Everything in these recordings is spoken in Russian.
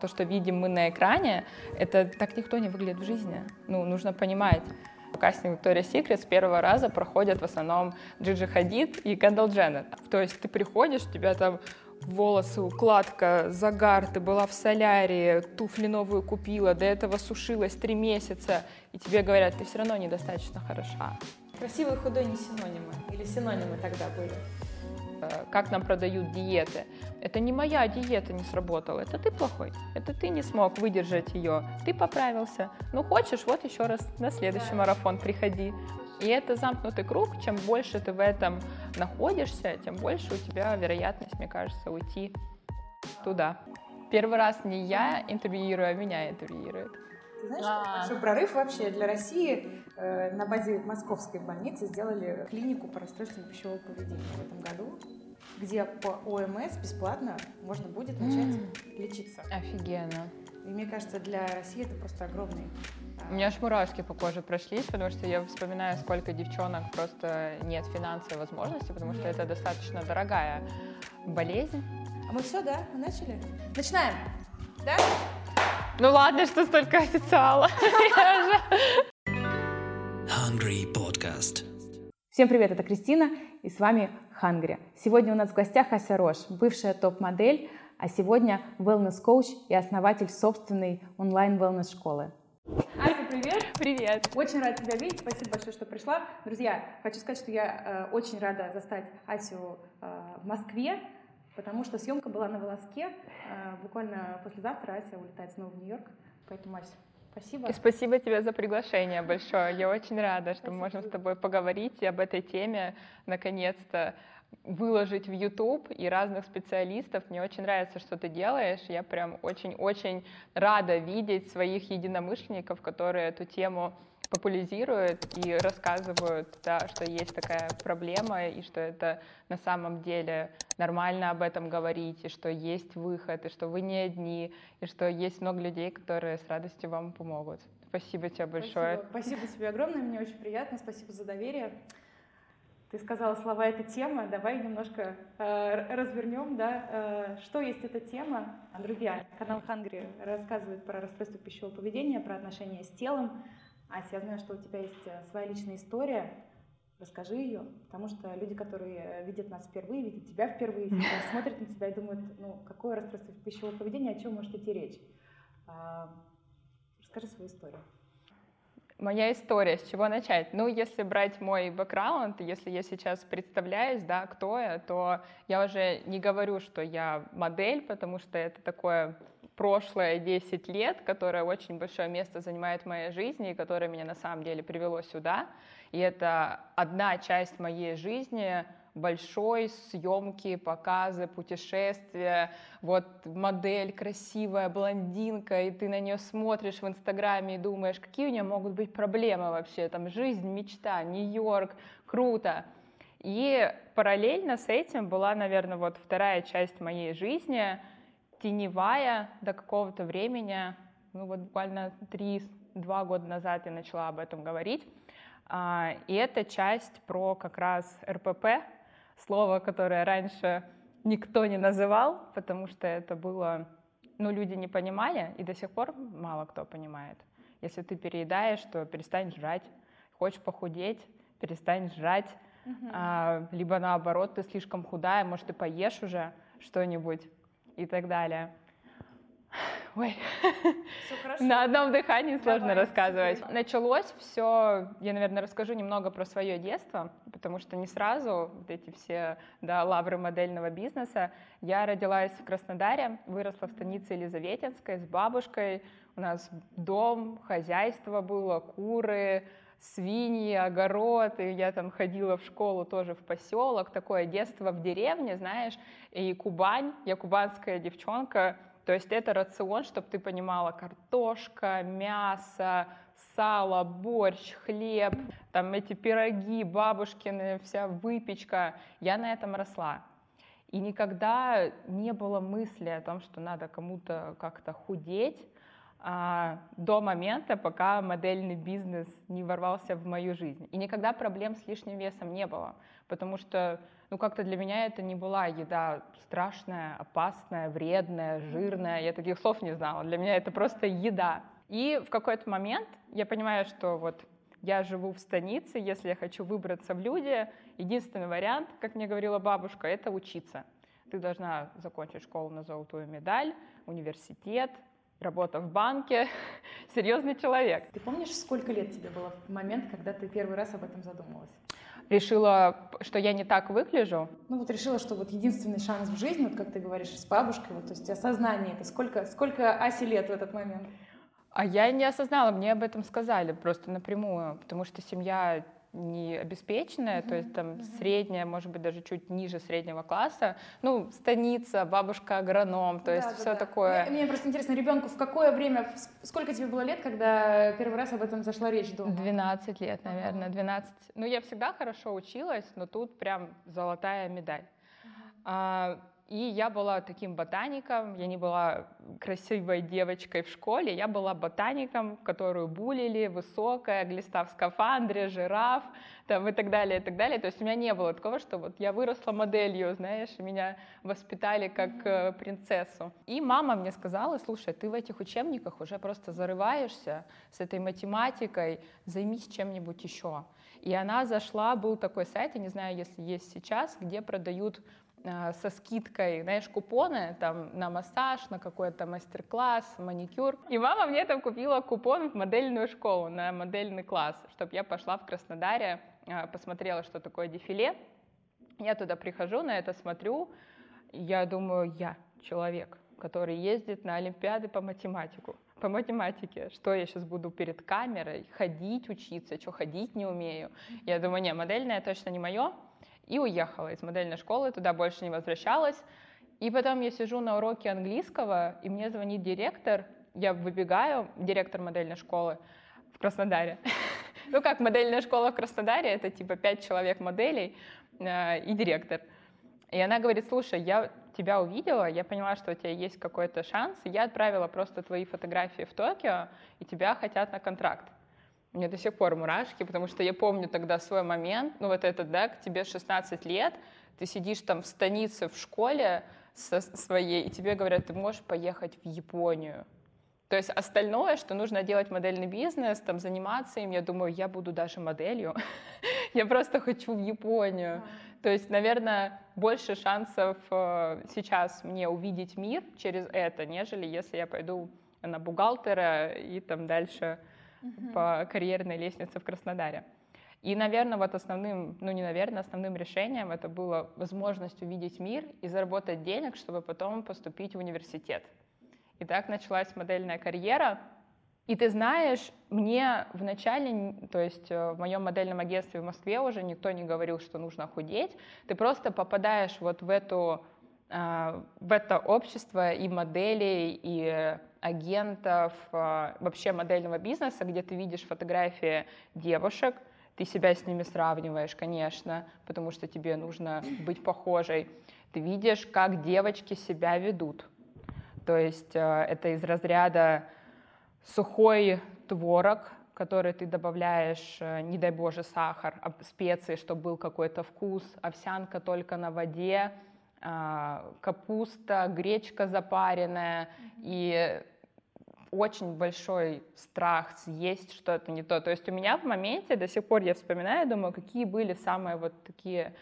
То, что видим мы на экране, это так никто не выглядит в жизни. Ну, нужно понимать. Кастинг Victoria's Secret с первого раза проходят в основном Джиджи Хадид и Кендалл Дженнет. То есть ты приходишь, у тебя там волосы, укладка, загар, ты была в солярии, туфли новую купила, до этого сушилась три месяца, и тебе говорят, ты все равно недостаточно хороша. Красивый и худой не синонимы, или синонимы тогда были? Э, как нам продают диеты. Это не моя диета не сработала, это ты плохой, это ты не смог выдержать ее, ты поправился. Ну хочешь, вот еще раз на следующий марафон приходи. И это замкнутый круг, чем больше ты в этом находишься, тем больше у тебя вероятность, мне кажется, уйти туда. Первый раз не я интервьюирую, а меня интервьюируют. Ты знаешь, а большой прорыв вообще для России. Э, на базе московской больницы сделали клинику по расстройствам пищевого поведения в этом году, где по ОМС бесплатно можно будет начать mm. лечиться. Офигенно. И мне кажется, для России это просто огромный у меня аж мурашки по коже прошлись, потому что я вспоминаю, сколько девчонок просто нет финансовой возможности, потому что это достаточно дорогая болезнь. А мы все, да? Мы начали? Начинаем! Да? Ну ладно, что столько официала. Hungry Podcast. Всем привет, это Кристина, и с вами Hungry. Сегодня у нас в гостях Ася Рош, бывшая топ-модель, а сегодня wellness-коуч и основатель собственной онлайн-wellness-школы. Ася, привет! Привет! Очень рада тебя видеть, спасибо большое, что пришла. Друзья, хочу сказать, что я э, очень рада застать Асю э, в Москве, потому что съемка была на волоске. Э, буквально послезавтра Ася улетает снова в Нью-Йорк, поэтому, Ася, спасибо. И спасибо тебе за приглашение большое. Я очень рада, что спасибо. мы можем с тобой поговорить и об этой теме наконец-то выложить в YouTube и разных специалистов. Мне очень нравится, что ты делаешь. Я прям очень-очень рада видеть своих единомышленников, которые эту тему популяризируют и рассказывают, да, что есть такая проблема и что это на самом деле нормально об этом говорить, и что есть выход, и что вы не одни, и что есть много людей, которые с радостью вам помогут. Спасибо тебе большое. Спасибо, спасибо тебе огромное, мне очень приятно, спасибо за доверие. Ты сказала слова «эта тема», давай немножко э, развернем, да, э, что есть эта тема. Друзья, канал Hungry рассказывает про расстройство пищевого поведения, про отношения с телом. Ася, я знаю, что у тебя есть э, своя личная история, расскажи ее, потому что люди, которые видят нас впервые, видят тебя впервые, смотрят на тебя и думают, ну, какое расстройство пищевого поведения, о чем может идти речь. А, расскажи свою историю. Моя история, с чего начать? Ну, если брать мой бэкграунд, если я сейчас представляюсь, да, кто я, то я уже не говорю, что я модель, потому что это такое прошлое 10 лет, которое очень большое место занимает в моей жизни и которое меня на самом деле привело сюда. И это одна часть моей жизни, большой, съемки, показы, путешествия, вот модель красивая, блондинка, и ты на нее смотришь в Инстаграме и думаешь, какие у нее могут быть проблемы вообще, там жизнь, мечта, Нью-Йорк, круто. И параллельно с этим была, наверное, вот вторая часть моей жизни, теневая до какого-то времени, ну вот буквально три-два года назад я начала об этом говорить. А, и это часть про как раз РПП, слово, которое раньше никто не называл, потому что это было, ну, люди не понимали, и до сих пор мало кто понимает. Если ты переедаешь, то перестань жрать. Хочешь похудеть, перестань жрать. Uh-huh. А, либо наоборот, ты слишком худая, может, ты поешь уже что-нибудь и так далее. Ой, на одном дыхании сложно Давай, рассказывать. Началось все, я, наверное, расскажу немного про свое детство, потому что не сразу вот эти все да, лавры модельного бизнеса. Я родилась в Краснодаре, выросла в станице Елизаветинской с бабушкой. У нас дом, хозяйство было, куры, свиньи, огород, и я там ходила в школу тоже в поселок, такое детство в деревне, знаешь, и Кубань, я кубанская девчонка, то есть это рацион, чтобы ты понимала, картошка, мясо, сало, борщ, хлеб, там эти пироги, бабушкины, вся выпечка. Я на этом росла. И никогда не было мысли о том, что надо кому-то как-то худеть, до момента, пока модельный бизнес не ворвался в мою жизнь. И никогда проблем с лишним весом не было, потому что ну как-то для меня это не была еда страшная, опасная, вредная, жирная. Я таких слов не знала. Для меня это просто еда. И в какой-то момент я понимаю, что вот я живу в станице, если я хочу выбраться в люди, единственный вариант, как мне говорила бабушка, это учиться. Ты должна закончить школу на золотую медаль, университет, работа в банке, серьезный человек. Ты помнишь, сколько лет тебе было в момент, когда ты первый раз об этом задумалась? Решила, что я не так выгляжу. Ну вот решила, что вот единственный шанс в жизни, вот как ты говоришь, с бабушкой, вот, то есть осознание это. Сколько, сколько Асе лет в этот момент? А я не осознала, мне об этом сказали просто напрямую, потому что семья не обеспеченная, mm-hmm. то есть там mm-hmm. средняя, может быть, даже чуть ниже среднего класса, ну, станица, бабушка агроном, то да, есть да, все да. такое. Мне, мне просто интересно, ребенку в какое время, сколько тебе было лет, когда первый раз об этом зашла речь дома? 12 лет, наверное, 12. Ну, я всегда хорошо училась, но тут прям золотая медаль. Mm-hmm. А, и я была таким ботаником, я не была красивой девочкой в школе, я была ботаником, которую булили, высокая, глиста в скафандре, жираф, там и так далее, и так далее. То есть у меня не было такого, что вот я выросла моделью, знаешь, меня воспитали как э, принцессу. И мама мне сказала, слушай, ты в этих учебниках уже просто зарываешься с этой математикой, займись чем-нибудь еще. И она зашла, был такой сайт, я не знаю, если есть сейчас, где продают со скидкой, знаешь, купоны там на массаж, на какой-то мастер-класс, маникюр. И мама мне там купила купон в модельную школу, на модельный класс, чтобы я пошла в Краснодаре, э, посмотрела, что такое дефиле. Я туда прихожу, на это смотрю, я думаю, я человек, который ездит на Олимпиады по математику по математике, что я сейчас буду перед камерой, ходить учиться, что ходить не умею. Я думаю, не, модельная точно не мое, и уехала из модельной школы, туда больше не возвращалась. И потом я сижу на уроке английского, и мне звонит директор, я выбегаю, директор модельной школы в Краснодаре. Ну как модельная школа в Краснодаре, это типа пять человек моделей э, и директор. И она говорит, слушай, я тебя увидела, я поняла, что у тебя есть какой-то шанс, и я отправила просто твои фотографии в Токио, и тебя хотят на контракт. Мне до сих пор мурашки, потому что я помню тогда свой момент, ну вот этот, да, к тебе 16 лет, ты сидишь там в станице в школе со своей, и тебе говорят, ты можешь поехать в Японию. То есть остальное, что нужно делать модельный бизнес, там заниматься им, я думаю, я буду даже моделью. я просто хочу в Японию. То есть, наверное, больше шансов э, сейчас мне увидеть мир через это, нежели если я пойду на бухгалтера и там дальше угу. по карьерной лестнице в Краснодаре. И, наверное, вот основным, ну не наверное, основным решением это было возможность увидеть мир и заработать денег, чтобы потом поступить в университет. И так началась модельная карьера. И ты знаешь, мне в начале, то есть э, в моем модельном агентстве в Москве уже никто не говорил, что нужно худеть. Ты просто попадаешь вот в эту э, в это общество и моделей, и агентов, а, вообще модельного бизнеса, где ты видишь фотографии девушек, ты себя с ними сравниваешь, конечно, потому что тебе нужно быть похожей. Ты видишь, как девочки себя ведут. То есть а, это из разряда сухой творог, который ты добавляешь, э, не дай боже, сахар, а специи, чтобы был какой-то вкус, овсянка только на воде, а, капуста, гречка запаренная и очень большой страх съесть что-то не то. То есть у меня в моменте до сих пор я вспоминаю, думаю, какие были самые вот такие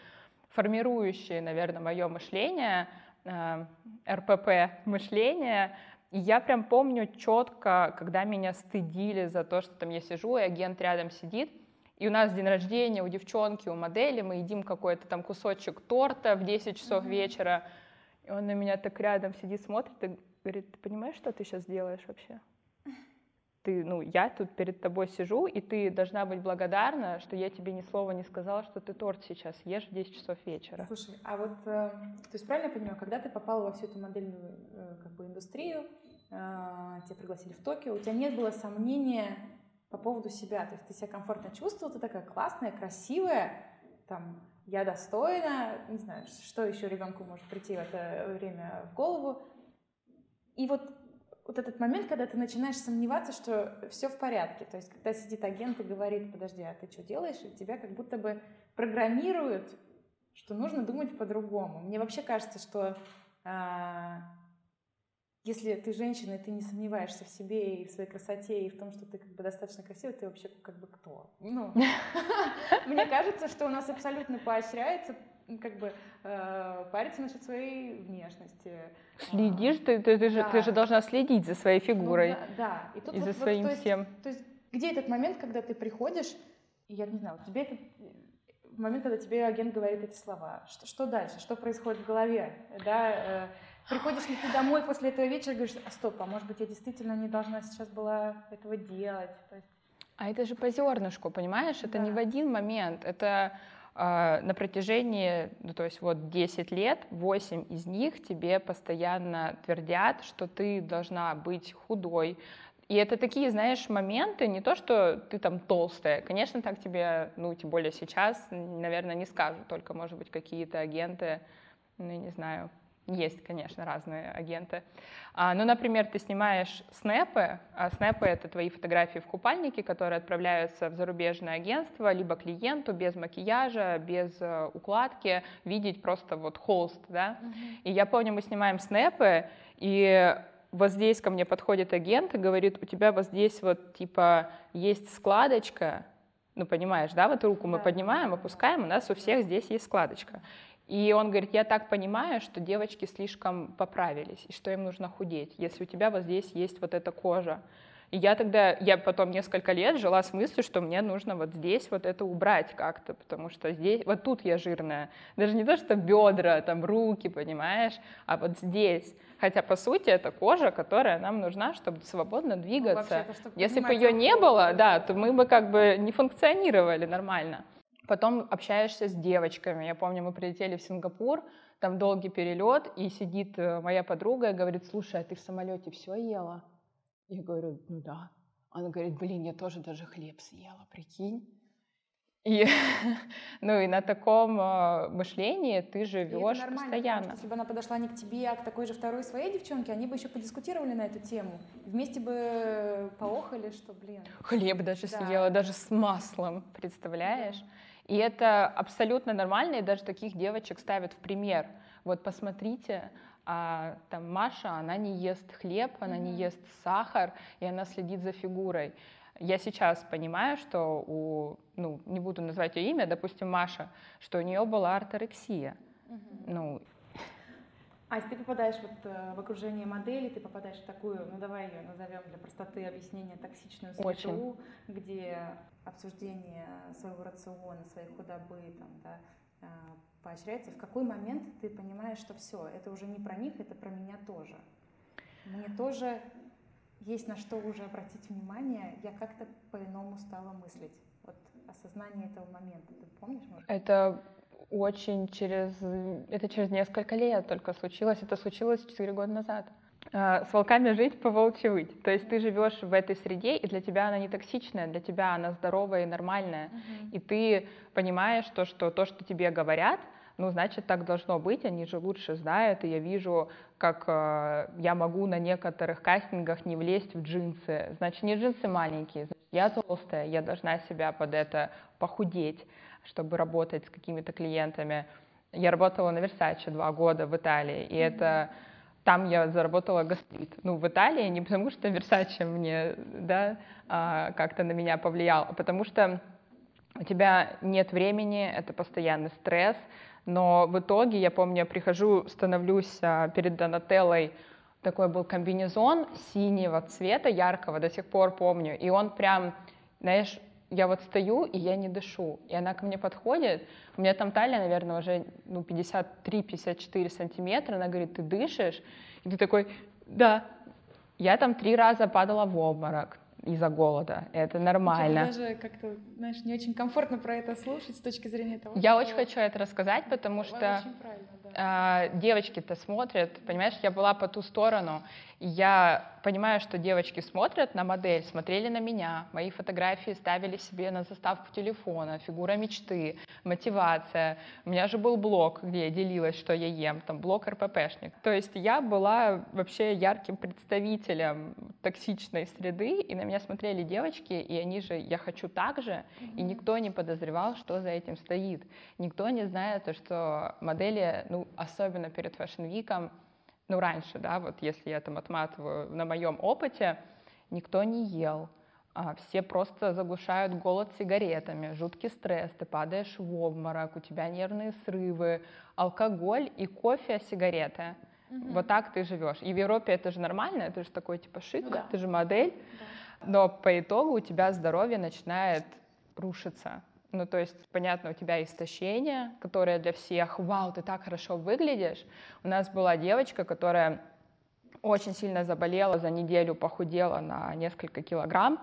формирующие, наверное, мое мышление, э, РПП мышление. И я прям помню четко, когда меня стыдили за то, что там я сижу, и агент рядом сидит, и у нас день рождения у девчонки, у модели, мы едим какой-то там кусочек торта в 10 часов mm-hmm. вечера, и он на меня так рядом сидит, смотрит и говорит, ты понимаешь, что ты сейчас делаешь вообще? Ты, ну, я тут перед тобой сижу, и ты должна быть благодарна, что я тебе ни слова не сказала, что ты торт сейчас ешь в 10 часов вечера. Слушай, а вот, э, то есть правильно я понимаю, когда ты попала во всю эту модельную э, как бы индустрию, э, тебя пригласили в Токио, у тебя не было сомнения по поводу себя, то есть ты себя комфортно чувствовала, ты такая классная, красивая, там, я достойна, не знаю, что еще ребенку может прийти в это время в голову. И вот, вот этот момент, когда ты начинаешь сомневаться, что все в порядке, то есть когда сидит агент и говорит, подожди, а ты что делаешь, и тебя как будто бы программируют, что нужно думать по-другому. Мне вообще кажется, что а, если ты женщина, и ты не сомневаешься в себе и в своей красоте, и в том, что ты как бы достаточно красивая, ты вообще как бы кто? Ну, мне кажется, что у нас абсолютно поощряется как бы э, париться насчет своей внешности. Следишь, ты, ты, ты, да. же, ты же должна следить за своей фигурой. Ну, да, да. И, тут и вот, за своим вот, то всем. Есть, то есть, где этот момент, когда ты приходишь, я не знаю, тебе это момент, когда тебе агент говорит эти слова. Что, что дальше? Что происходит в голове? Да, э, приходишь ли ты домой после этого вечера и говоришь, а стоп, а может быть, я действительно не должна сейчас была этого делать? То есть... А это же по зернышку, понимаешь? Это да. не в один момент. Это э, на протяжении, ну, то есть вот 10 лет, 8 из них тебе постоянно твердят, что ты должна быть худой, и это такие, знаешь, моменты, не то, что ты там толстая. Конечно, так тебе, ну, тем более сейчас, наверное, не скажут, только, может быть, какие-то агенты, ну, я не знаю, есть, конечно, разные агенты. А, ну, например, ты снимаешь снэпы, а снэпы — это твои фотографии в купальнике, которые отправляются в зарубежное агентство, либо клиенту без макияжа, без uh, укладки, видеть просто вот холст, да. Mm-hmm. И я помню, мы снимаем снэпы, и вот здесь ко мне подходит агент и говорит, у тебя вот здесь вот типа есть складочка, ну понимаешь, да, вот руку мы поднимаем, опускаем, у нас у всех здесь есть складочка. И он говорит, я так понимаю, что девочки слишком поправились, и что им нужно худеть, если у тебя вот здесь есть вот эта кожа. И я тогда, я потом несколько лет жила с мыслью, что мне нужно вот здесь вот это убрать как-то, потому что здесь, вот тут я жирная. Даже не то, что бедра, там руки, понимаешь, а вот здесь. Хотя, по сути, это кожа, которая нам нужна, чтобы свободно двигаться. Ну, вообще, Если бы ее не было, да, то мы бы как бы не функционировали нормально. Потом общаешься с девочками. Я помню, мы прилетели в Сингапур, там долгий перелет, и сидит э, моя подруга и говорит, слушай, а ты в самолете все ела? Я говорю, ну да. Она говорит, блин, я тоже даже хлеб съела, прикинь. И, ну и на таком э, мышлении ты живешь постоянно. Если бы она подошла не к тебе, а к такой же второй своей девчонке, они бы еще подискутировали на эту тему. Вместе бы поохали, что, блин. Хлеб даже да. съела, даже с маслом, представляешь? Да. И это абсолютно нормально, и даже таких девочек ставят в пример. Вот посмотрите, а там Маша, она не ест хлеб, она mm-hmm. не ест сахар, и она следит за фигурой. Я сейчас понимаю, что у, ну, не буду называть ее имя, допустим, Маша, что у нее была орторексия. Mm-hmm. Ну, а если ты попадаешь вот э, в окружение модели, ты попадаешь в такую, ну давай ее назовем для простоты объяснения, токсичную среду, Очень. где обсуждение своего рациона, своей худобы, там, да, э, поощряется, в какой момент ты понимаешь, что все, это уже не про них, это про меня тоже. Мне тоже есть на что уже обратить внимание, я как-то по-иному стала мыслить. Вот осознание этого момента, ты помнишь? Может? Это очень через... Это через несколько лет только случилось. Это случилось 4 года назад. А, с волками жить, по волчьи выть. То есть ты живешь в этой среде, и для тебя она не токсичная, для тебя она здоровая и нормальная. Uh-huh. И ты понимаешь то, что то, что тебе говорят, ну, значит, так должно быть, они же лучше знают, и я вижу, как э, я могу на некоторых кастингах не влезть в джинсы. Значит, не джинсы маленькие, значит, я толстая, я должна себя под это похудеть, чтобы работать с какими-то клиентами. Я работала на Versace два года в Италии, и mm-hmm. это там я заработала гастрит. Ну, в Италии не потому, что Versace мне, да, а, как-то на меня повлиял, а потому что у тебя нет времени, это постоянный стресс, но в итоге, я помню, я прихожу, становлюсь а, перед Донателлой, такой был комбинезон синего цвета, яркого, до сих пор помню, и он прям, знаешь, я вот стою, и я не дышу, и она ко мне подходит, у меня там талия, наверное, уже ну, 53-54 сантиметра, она говорит, ты дышишь? И ты такой, да. Я там три раза падала в обморок, из-за голода. Это нормально. Мне даже как-то, знаешь, не очень комфортно про это слушать с точки зрения того, Я что... очень хочу это рассказать, потому что да. э, девочки-то смотрят, понимаешь, я была по ту сторону, я понимаю, что девочки смотрят на модель, смотрели на меня, мои фотографии ставили себе на заставку телефона, фигура мечты, мотивация. У меня же был блог, где я делилась, что я ем, там блог РППшник. То есть я была вообще ярким представителем токсичной среды, и на меня смотрели девочки, и они же «я хочу так же», и никто не подозревал, что за этим стоит. Никто не знает, что модели, ну, особенно перед fashion week ом, ну, раньше, да, вот если я там отматываю на моем опыте, никто не ел, а все просто заглушают голод сигаретами, жуткий стресс, ты падаешь в обморок, у тебя нервные срывы, алкоголь и кофе, сигареты. Угу. Вот так ты живешь. И в Европе это же нормально, это же такой типа шик, ну, да. ты же модель, да. но по итогу у тебя здоровье начинает рушиться. Ну, то есть, понятно, у тебя истощение, которое для всех, вау, ты так хорошо выглядишь. У нас была девочка, которая очень сильно заболела, за неделю похудела на несколько килограмм,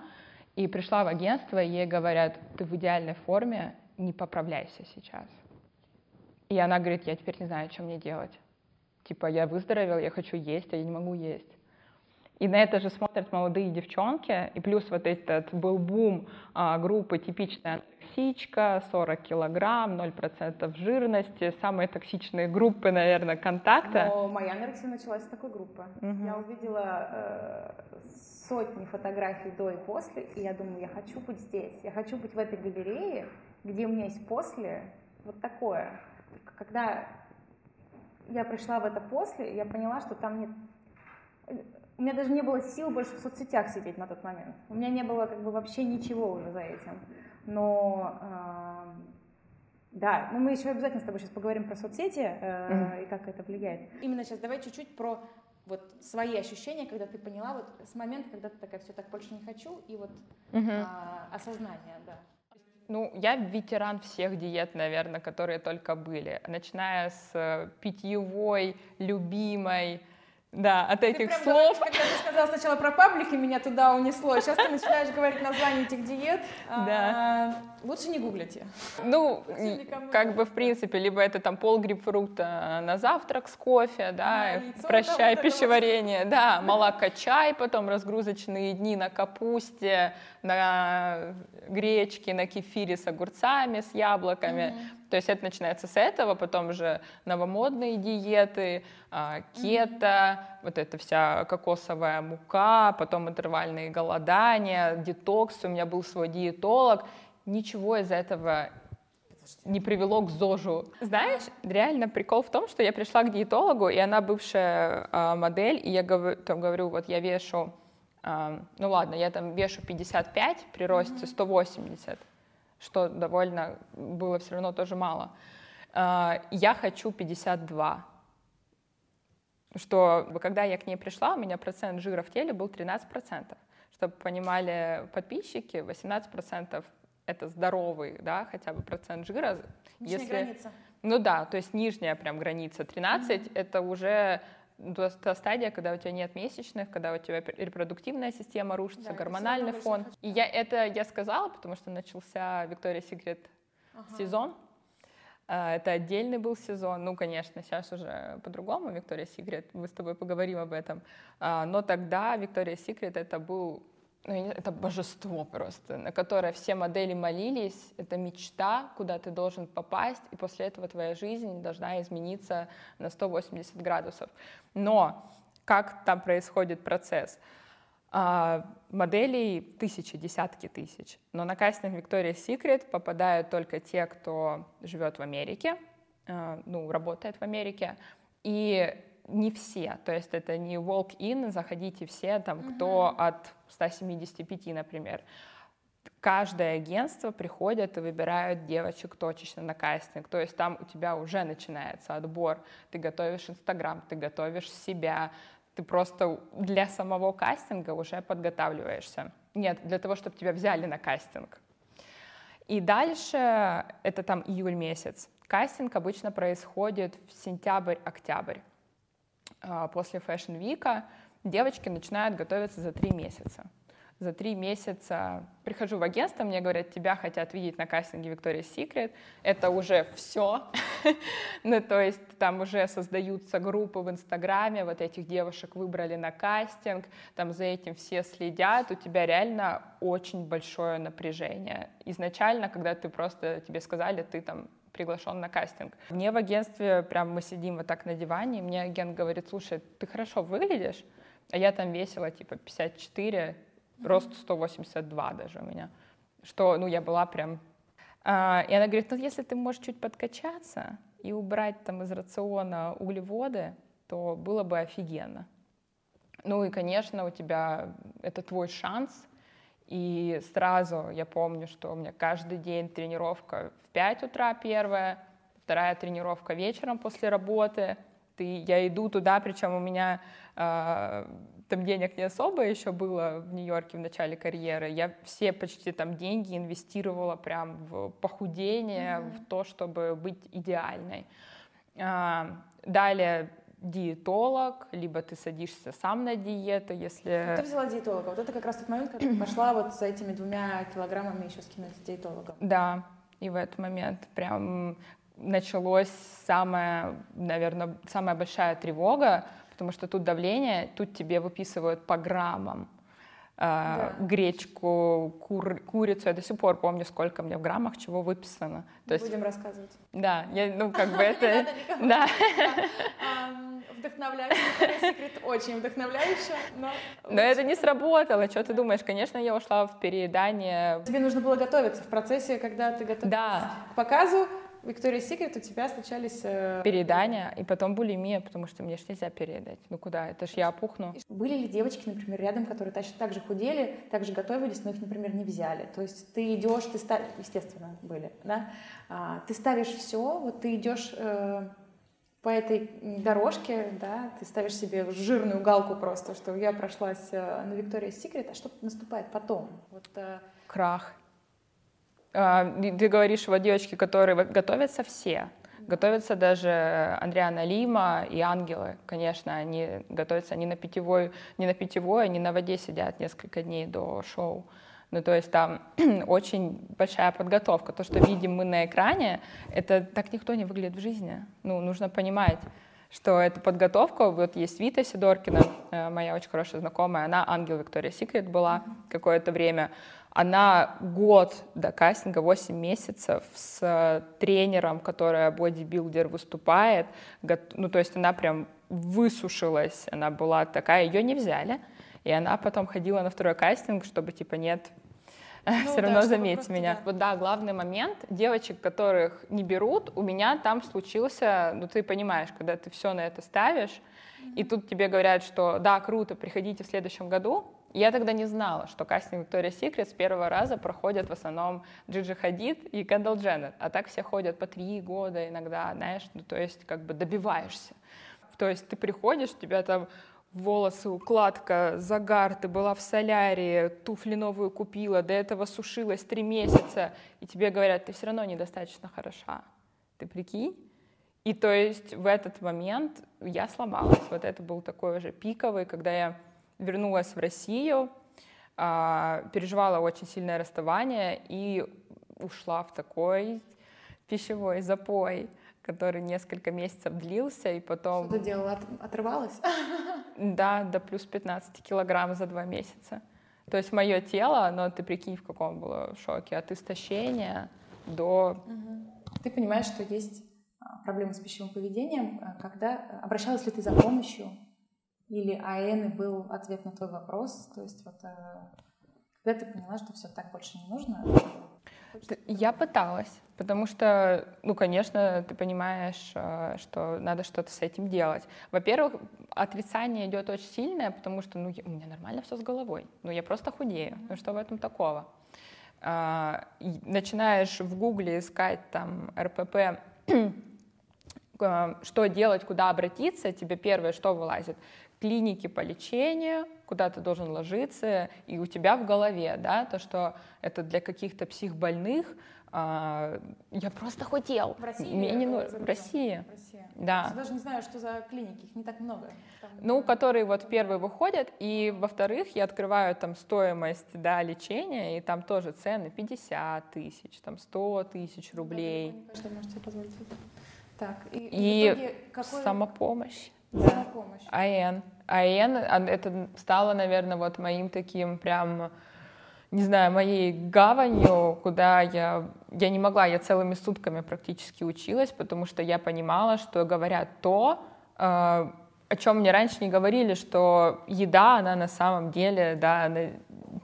и пришла в агентство, и ей говорят, ты в идеальной форме, не поправляйся сейчас. И она говорит, я теперь не знаю, что мне делать. Типа, я выздоровел, я хочу есть, а я не могу есть. И на это же смотрят молодые девчонки, и плюс вот этот был бум а, группы типичная анорексичка, 40 килограмм, 0% жирности, самые токсичные группы, наверное, контакта. Но моя анорексия началась с такой группы. Угу. Я увидела э, сотни фотографий до и после, и я думаю, я хочу быть здесь, я хочу быть в этой галерее, где у меня есть после вот такое. Когда я пришла в это после, я поняла, что там нет у меня даже не было сил больше в соцсетях сидеть на тот момент. У меня не было как бы вообще ничего уже за этим. Но э, да, ну мы еще обязательно с тобой сейчас поговорим про соцсети э, mm-hmm. и как это влияет. Именно сейчас давай чуть-чуть про вот свои ощущения, когда ты поняла, вот с момента, когда ты такая, все так больше не хочу, и вот mm-hmm. э, осознание, да. Ну, я ветеран всех диет, наверное, которые только были. Начиная с э, питьевой, любимой, да, от этих ты слов. Говоришь, когда ты сказала сначала про паблики, меня туда унесло. Сейчас ты начинаешь говорить название этих диет. Да. А, лучше не гуглите. Ну, как бы в принципе, либо это там пол грейпфрута на завтрак с кофе, да, да прощай пищеварение, да, молоко, чай, потом разгрузочные дни на капусте, на гречке, на кефире с огурцами, с яблоками. Mm-hmm. То есть это начинается с этого, потом уже новомодные диеты, а, кето, вот эта вся кокосовая мука, потом интервальные голодания, детокс. У меня был свой диетолог. Ничего из этого не привело к ЗОЖу. Знаешь, реально прикол в том, что я пришла к диетологу, и она бывшая э, модель, и я говорю, там, говорю, вот я вешу, э, ну ладно, я там вешу 55 при росте 180, что довольно было все равно тоже мало. А, я хочу 52. Что когда я к ней пришла, у меня процент жира в теле был 13%. Чтобы понимали подписчики, 18% это здоровый, да, хотя бы процент жира. Нижняя если... граница. Ну да, то есть нижняя прям граница 13, mm-hmm. это уже та стадия, когда у тебя нет месячных, когда у тебя репродуктивная система рушится, да, гормональный фон. И я это я сказала, потому что начался Secret ага. сезон. А, это отдельный был сезон. Ну, конечно, сейчас уже по-другому Victoria's Secret. Мы с тобой поговорим об этом. А, но тогда Victoria's Secret это был ну, это божество просто, на которое все модели молились, это мечта, куда ты должен попасть, и после этого твоя жизнь должна измениться на 180 градусов. Но как там происходит процесс? А, моделей тысячи, десятки тысяч, но на кастинг Victoria's Secret попадают только те, кто живет в Америке, а, ну, работает в Америке, и не все, то есть это не walk-in, заходите все, там, mm-hmm. кто от 175, например. Каждое агентство приходит и выбирают девочек точечно на кастинг, то есть там у тебя уже начинается отбор, ты готовишь Инстаграм, ты готовишь себя, ты просто для самого кастинга уже подготавливаешься. Нет, для того, чтобы тебя взяли на кастинг. И дальше, это там июль месяц, кастинг обычно происходит в сентябрь-октябрь. А, после Fashion Week девочки начинают готовиться за три месяца. За три месяца прихожу в агентство, мне говорят, тебя хотят видеть на кастинге Victoria's Secret. Это уже все. ну, то есть там уже создаются группы в Инстаграме, вот этих девушек выбрали на кастинг, там за этим все следят, у тебя реально очень большое напряжение. Изначально, когда ты просто, тебе сказали, ты там приглашен на кастинг. Мне в агентстве, прям мы сидим вот так на диване, и мне агент говорит, слушай, ты хорошо выглядишь, а я там весила типа 54, рост 182 даже у меня, что, ну, я была прям... А, и она говорит, ну, если ты можешь чуть подкачаться и убрать там из рациона углеводы, то было бы офигенно. Ну и, конечно, у тебя это твой шанс, и сразу я помню, что у меня каждый день тренировка в 5 утра первая, вторая тренировка вечером после работы. Ты, я иду туда, причем у меня э, там денег не особо еще было в Нью-Йорке в начале карьеры. Я все почти там деньги инвестировала прям в похудение, mm-hmm. в то, чтобы быть идеальной. А, далее диетолог, либо ты садишься сам на диету, если... Ну, ты взяла диетолога. Вот это как раз тот момент, когда ты пошла вот с этими двумя килограммами еще скинуть с диетологом. Да, и в этот момент прям началось самая, наверное, самая большая тревога, потому что тут давление, тут тебе выписывают по граммам. А, да. гречку, кур, курицу. Я до сих пор помню, сколько мне в граммах чего выписано. То есть, Будем рассказывать. Да, я, ну как бы это... Да. Вдохновляюще. Секрет очень вдохновляюще, но... Но это не сработало. Что ты думаешь? Конечно, я ушла в переедание. Тебе нужно было готовиться в процессе, когда ты готовилась к показу Виктория Секрет у тебя случались... Э... Переедания и потом булимия, потому что мне же нельзя переедать. Ну куда? Это ж я опухну. Были ли девочки, например, рядом, которые точно так же худели, так же готовились, но их, например, не взяли? То есть ты идешь, ты ставишь... Естественно, были, да? А, ты ставишь все, вот ты идешь... Э по этой дорожке, да, ты ставишь себе жирную галку просто, что я прошлась э, на Виктория Секрет, а что наступает потом? Вот, э... Крах. А, ты говоришь, вот девочки, которые готовятся все, готовятся даже Андриана Лима и ангелы, конечно, они готовятся не на питьевой, не на питьевой, они на воде сидят несколько дней до шоу. Ну, то есть там очень большая подготовка. То, что видим мы на экране, это так никто не выглядит в жизни. Ну, нужно понимать, что эта подготовка, вот есть Вита Сидоркина, э, моя очень хорошая знакомая, она ангел Виктория Секрет была какое-то время. Она год до кастинга, 8 месяцев с тренером, которая бодибилдер выступает. Ну, то есть она прям высушилась, она была такая, ее не взяли. И она потом ходила на второй кастинг, чтобы типа нет, ну, все да, равно заметь меня. Да. Вот да, главный момент, девочек, которых не берут, у меня там случился, ну ты понимаешь, когда ты все на это ставишь, mm-hmm. и тут тебе говорят, что да, круто, приходите в следующем году, я тогда не знала, что кастинг Victoria's Secret с первого раза проходят в основном Джиджи Хадид и Кэндалл Дженнет, а так все ходят по три года иногда, знаешь, ну, то есть как бы добиваешься. То есть ты приходишь, тебя там волосы, укладка, загар, ты была в солярии, туфли новую купила, до этого сушилась три месяца, и тебе говорят, ты все равно недостаточно хороша. Ты прикинь? И то есть в этот момент я сломалась. Вот это был такой уже пиковый, когда я вернулась в Россию, а, переживала очень сильное расставание и ушла в такой пищевой запой, который несколько месяцев длился, и потом... Что ты делала? От, отрывалась? Да, до плюс 15 килограмм за два месяца. То есть мое тело, но ты прикинь, в каком было шоке, от истощения до... Ты понимаешь, что есть а, проблемы с пищевым поведением, а, когда обращалась ли ты за помощью или АЭН был ответ на твой вопрос? То есть вот э, когда ты поняла, что все так больше не нужно? Я пыталась, потому что, ну, конечно, ты понимаешь, э, что надо что-то с этим делать. Во-первых, отрицание идет очень сильное, потому что, ну, у меня нормально все с головой, ну, я просто худею, ну, что в этом такого? А, начинаешь в гугле искать там РПП э, что делать, куда обратиться, тебе первое, что вылазит? Клинике по лечению, куда ты должен ложиться, и у тебя в голове, да, то, что это для каких-то психбольных, А, я просто хотел. В России? Мне не ну- э, за в? России. В России. Да. Я даже не знаю, что за клиники, их не так много. Там, Ну, которые вот первые выходят, и во-вторых, я открываю там стоимость, да, лечения, и там тоже цены 50 тысяч, там 100 тысяч ну, рублей. далеко Не каждый может себе позволить. Так, и, И в итоге какой... Самопомощь. Самопомощь. АН. АН, а, это стало, наверное, вот моим таким прям, не знаю, моей гаванью, куда я, я не могла, я целыми сутками практически училась, потому что я понимала, что говорят то, э, о чем мне раньше не говорили, что еда, она на самом деле, да, она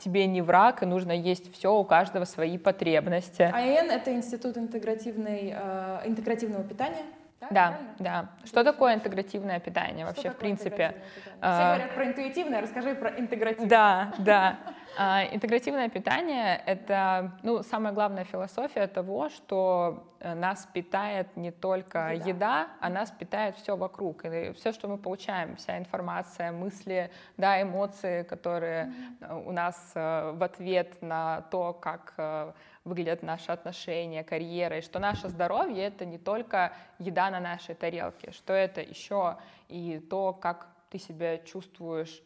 тебе не враг, и нужно есть все, у каждого свои потребности. АЭН — это Институт интегративной, э, интегративного питания. Да, правильно? да. Что такое интегративное питание Что вообще, в такое принципе? питание? Все а, говорят про интуитивное, расскажи про интегративное. Да, да. А, Интегративное питание — это ну, самая главная философия того, что э, нас питает не только Еда. еда, а нас питает все вокруг. И все, что мы получаем, вся информация, мысли, да, эмоции, которые э, у нас э, в ответ на то, как выглядят наши отношения, карьера, и что наше здоровье — это не только еда на нашей тарелке, что это еще и то, как ты себя чувствуешь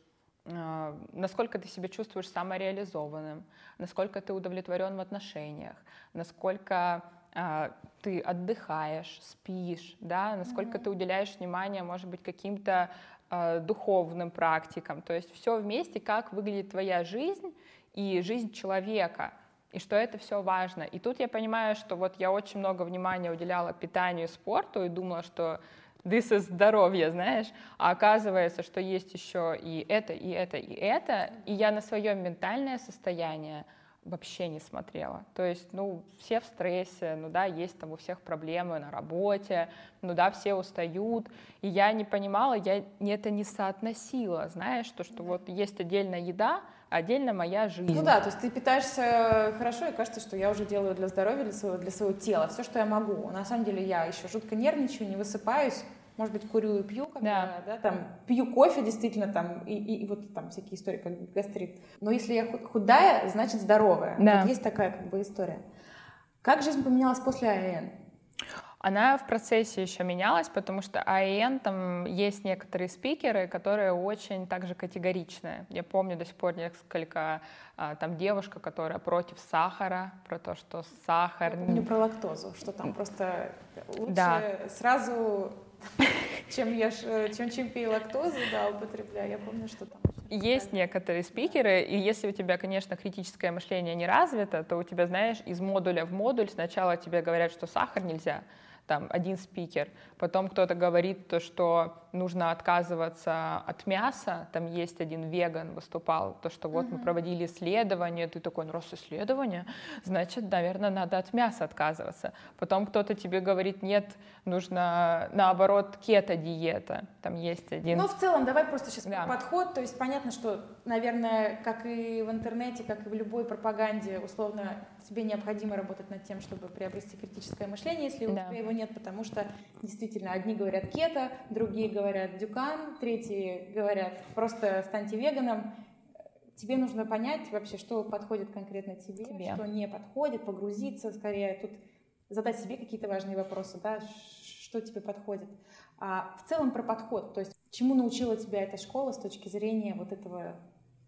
а, насколько ты себя чувствуешь самореализованным, насколько ты удовлетворен в отношениях, насколько а, ты отдыхаешь, спишь, да, насколько ты уделяешь внимание, может быть, каким-то а, духовным практикам. То есть все вместе, как выглядит твоя жизнь и жизнь человека, и что это все важно. И тут я понимаю, что вот я очень много внимания уделяла питанию и спорту и думала, что this is здоровье, знаешь, а оказывается, что есть еще и это, и это, и это, и я на свое ментальное состояние вообще не смотрела. То есть, ну, все в стрессе, ну да, есть там у всех проблемы на работе, ну да, все устают, и я не понимала, я это не соотносила, знаешь, то, что вот есть отдельно еда, отдельно моя жизнь. Ну да, то есть ты питаешься хорошо, и кажется, что я уже делаю для здоровья, для своего, для своего тела, все, что я могу. На самом деле я еще жутко нервничаю, не высыпаюсь, может быть, курю и пью, когда, да. там, пью кофе, действительно, там, и, и- и вот там всякие истории, как гастрит. Но если я ху- худая, значит здоровая. Да. Вот есть такая как бы история. Как жизнь поменялась после АЭН? Она в процессе еще менялась, потому что АЭН, там есть некоторые спикеры, которые очень также категоричные. Я помню до сих пор несколько, а, там девушка, которая против сахара, про то, что сахар... Помню про лактозу, что там просто лучше Да. сразу, чем ешь, э, чем, чем пей лактозу, да, употребляю. Я помню, что там Есть некоторые спикеры, и если у тебя, конечно, критическое мышление не развито, то у тебя, знаешь, из модуля в модуль сначала тебе говорят, что сахар нельзя, там один спикер, потом кто-то говорит то, что нужно отказываться от мяса, там есть один веган выступал, то, что вот мы проводили исследование, ты такой, ну раз исследование, значит, наверное, надо от мяса отказываться. Потом кто-то тебе говорит, нет, нужно наоборот кето-диета, там есть один... Ну, в целом, давай просто сейчас Да. подход. То есть понятно, что, наверное, как и в интернете, как и в любой пропаганде, условно, тебе необходимо работать над тем, чтобы приобрести критическое мышление, если у Да. тебя его нет, потому что действительно одни говорят кето, другие говорят дюкан, третьи говорят просто станьте веганом. Тебе нужно понять вообще, что подходит конкретно тебе, Тебе. что не подходит, погрузиться скорее, тут задать себе какие-то важные вопросы, да, что тебе подходит. А в целом про подход, то есть чему научила тебя эта школа с точки зрения вот этого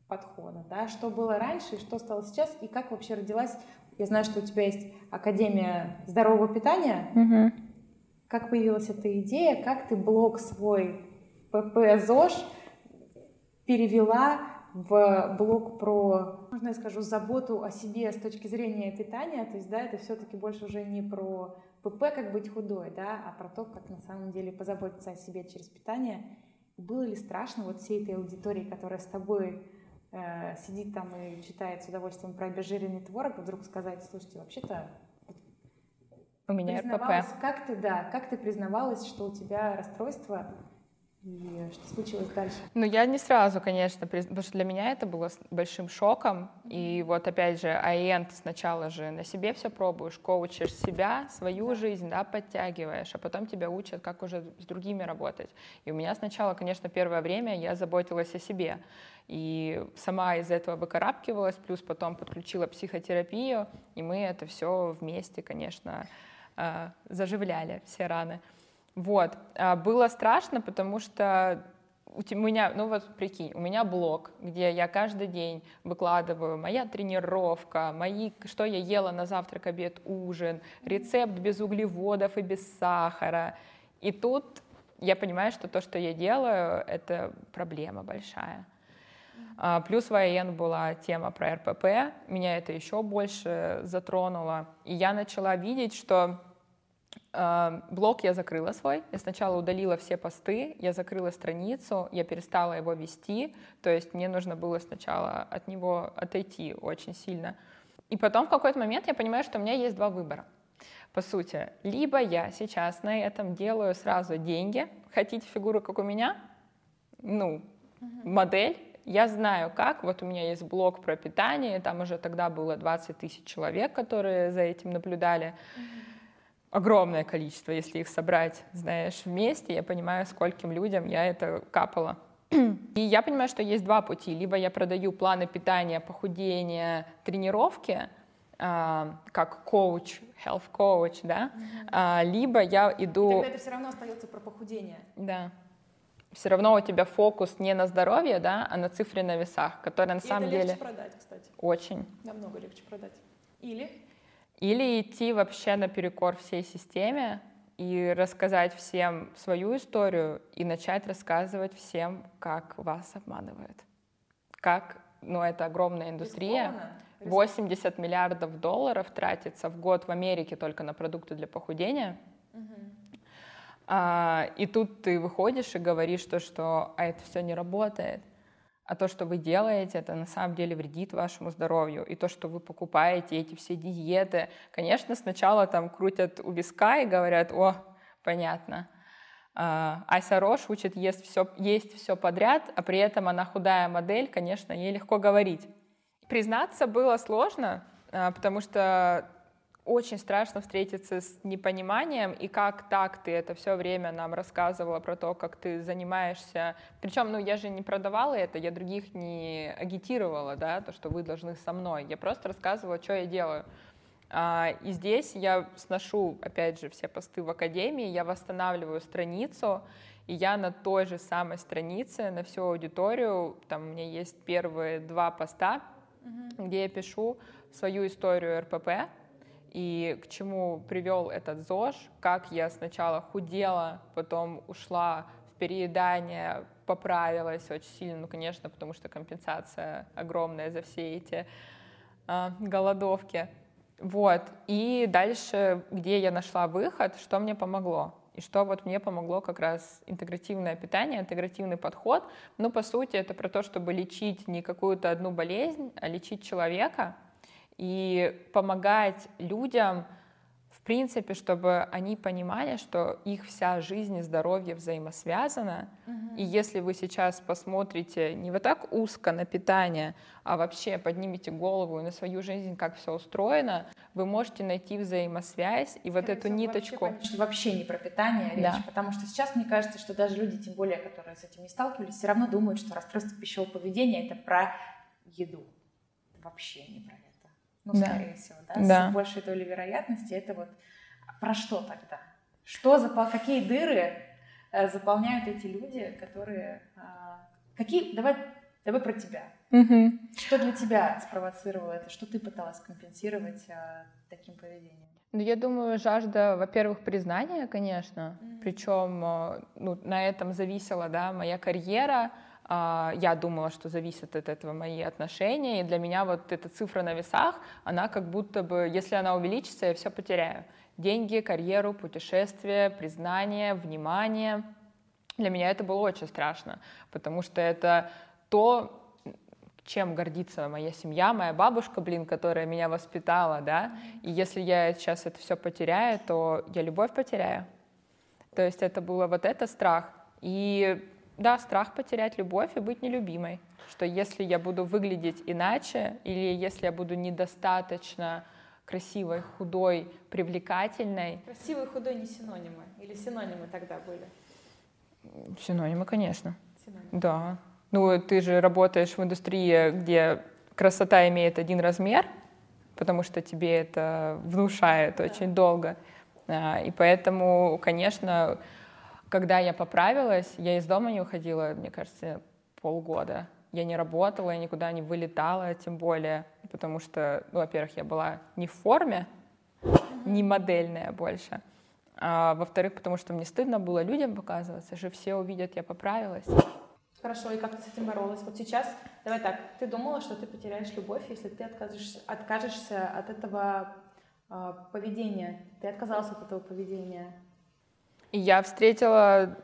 подхода, да, что было раньше что стало сейчас, и как вообще родилась, я знаю, что у тебя есть Академия здорового питания, Мгм. как появилась эта идея, как ты блог свой ПП ЗОЖ перевела в блог про, можно я скажу, заботу о себе с точки зрения питания, то есть, да, это все-таки больше уже не про ПП, как быть худой, да, а про то, как на самом деле позаботиться о себе через питание. Было ли страшно вот всей этой аудитории, которая с тобой э, сидит там и читает с удовольствием про обезжиренный творог, вдруг сказать, слушайте, вообще-то У меня РПП. как ты, да, как ты признавалась, что у тебя расстройство И что случилось дальше? Ну, я не сразу, конечно, потому что для меня это было большим шоком. И вот опять же, АИН ты сначала же на себе все пробуешь, коучишь себя, свою жизнь, да, подтягиваешь, а потом тебя учат, как уже с другими работать. И у меня сначала, конечно, первое время я заботилась о себе. И сама из этого выкарабкивалась, плюс потом подключила психотерапию, и мы это все вместе, конечно, а, заживляли, все раны. Вот. А, было страшно, потому что у меня, ну вот прикинь, у меня блог, где я каждый день выкладываю моя тренировка, мои, что я ела на завтрак, обед, ужин, рецепт без углеводов и без сахара. И тут я понимаю, что то, что я делаю, это проблема большая. А, плюс в АЭН была тема про РПП, меня это еще больше затронуло. И я начала видеть, что Блог я закрыла свой. Я сначала удалила все посты, я закрыла страницу, я перестала его вести. То есть мне нужно было сначала от него отойти очень сильно. И потом в какой-то момент я понимаю, что у меня есть два выбора. По сути, либо я сейчас на этом делаю сразу деньги, хотите фигуру, как у меня, ну, модель, я знаю как, вот у меня есть блог про питание, там уже тогда было 20 тысяч человек, которые за этим наблюдали. Mm-hmm огромное количество, если их собрать, знаешь, вместе, я понимаю, скольким людям я это капала. И я понимаю, что есть два пути. Либо я продаю планы питания, похудения, тренировки, а, как коуч, health coach, да, mm-hmm. либо я иду... И тогда это все равно остается про похудение. Да. Все равно у тебя фокус не на здоровье, да, а на цифре на весах, которая на И самом это деле... легче продать, кстати. Очень. Намного легче продать. Или? Или идти вообще наперекор всей системе и рассказать всем свою историю и начать рассказывать всем, как вас обманывают. Как, ну, это огромная индустрия. 80 миллиардов долларов тратится в год в Америке только на продукты для похудения. Угу. А, и тут ты выходишь и говоришь то, что а это все не работает а то, что вы делаете, это на самом деле вредит вашему здоровью. И то, что вы покупаете эти все диеты, конечно, сначала там крутят у виска и говорят, о, понятно. А, Ася Рош учит есть все, есть все подряд, а при этом она худая модель, конечно, ей легко говорить. Признаться было сложно, а, потому что очень страшно встретиться с непониманием, и как так ты это все время нам рассказывала про то, как ты занимаешься. Причем, ну, я же не продавала это, я других не агитировала, да, то, что вы должны со мной. Я просто рассказывала, что я делаю. А, и здесь я сношу, опять же, все посты в Академии, я восстанавливаю страницу, и я на той же самой странице, на всю аудиторию, там у меня есть первые два поста, mm-hmm. где я пишу свою историю РПП, и к чему привел этот ЗОЖ, как я сначала худела, потом ушла в переедание, поправилась очень сильно, ну, конечно, потому что компенсация огромная за все эти э, голодовки. Вот. И дальше, где я нашла выход, что мне помогло? И что вот мне помогло как раз интегративное питание, интегративный подход. Ну, по сути, это про то, чтобы лечить не какую-то одну болезнь, а лечить человека — и помогать людям, в принципе, чтобы они понимали, что их вся жизнь и здоровье взаимосвязано. Угу. И если вы сейчас посмотрите не вот так узко на питание, а вообще поднимете голову на свою жизнь, как все устроено, вы можете найти взаимосвязь и вот эту ниточку. Вообще, вообще не про питание речь, да. потому что сейчас мне кажется, что даже люди, тем более, которые с этим не сталкивались, все равно думают, что расстройство пищевого поведения это про еду. Вообще не про ну, да. скорее всего, да, да. с большей долей вероятности, это вот про что тогда? Что за какие дыры э, заполняют эти люди, которые а, какие? Давай, давай про тебя. Угу. Что для тебя спровоцировало это? Что ты пыталась компенсировать а, таким поведением? Ну, я думаю, жажда, во-первых, признания, конечно. Mm-hmm. Причем э, ну, на этом зависела да, моя карьера, а, я думала, что зависит от этого мои отношения, и для меня вот эта цифра на весах, она как будто бы, если она увеличится, я все потеряю. Деньги, карьеру, путешествия, признание, внимание. Для меня это было очень страшно, потому что это то, чем гордится моя семья, моя бабушка, блин, которая меня воспитала, да, и если я сейчас это все потеряю, то я любовь потеряю. То есть это было вот это страх. И да, страх потерять любовь и быть нелюбимой. Что если я буду выглядеть иначе, или если я буду недостаточно красивой, худой, привлекательной. Красивый, худой не синонимы. Или синонимы тогда были? Синонимы, конечно. Синонимы. Да. Ну, ты же работаешь в индустрии, где красота имеет один размер, потому что тебе это внушает да. очень долго. А, и поэтому, конечно, когда я поправилась, я из дома не уходила, мне кажется, полгода. Я не работала, я никуда не вылетала, тем более, потому что, ну, во-первых, я была не в форме, не модельная больше. А, во-вторых, потому что мне стыдно было людям показываться, же все увидят, я поправилась. Хорошо, и как ты с этим боролась? Вот сейчас, давай так, ты думала, что ты потеряешь любовь, если ты откажешься, откажешься от этого э, поведения? Ты отказалась от этого поведения? И я встретила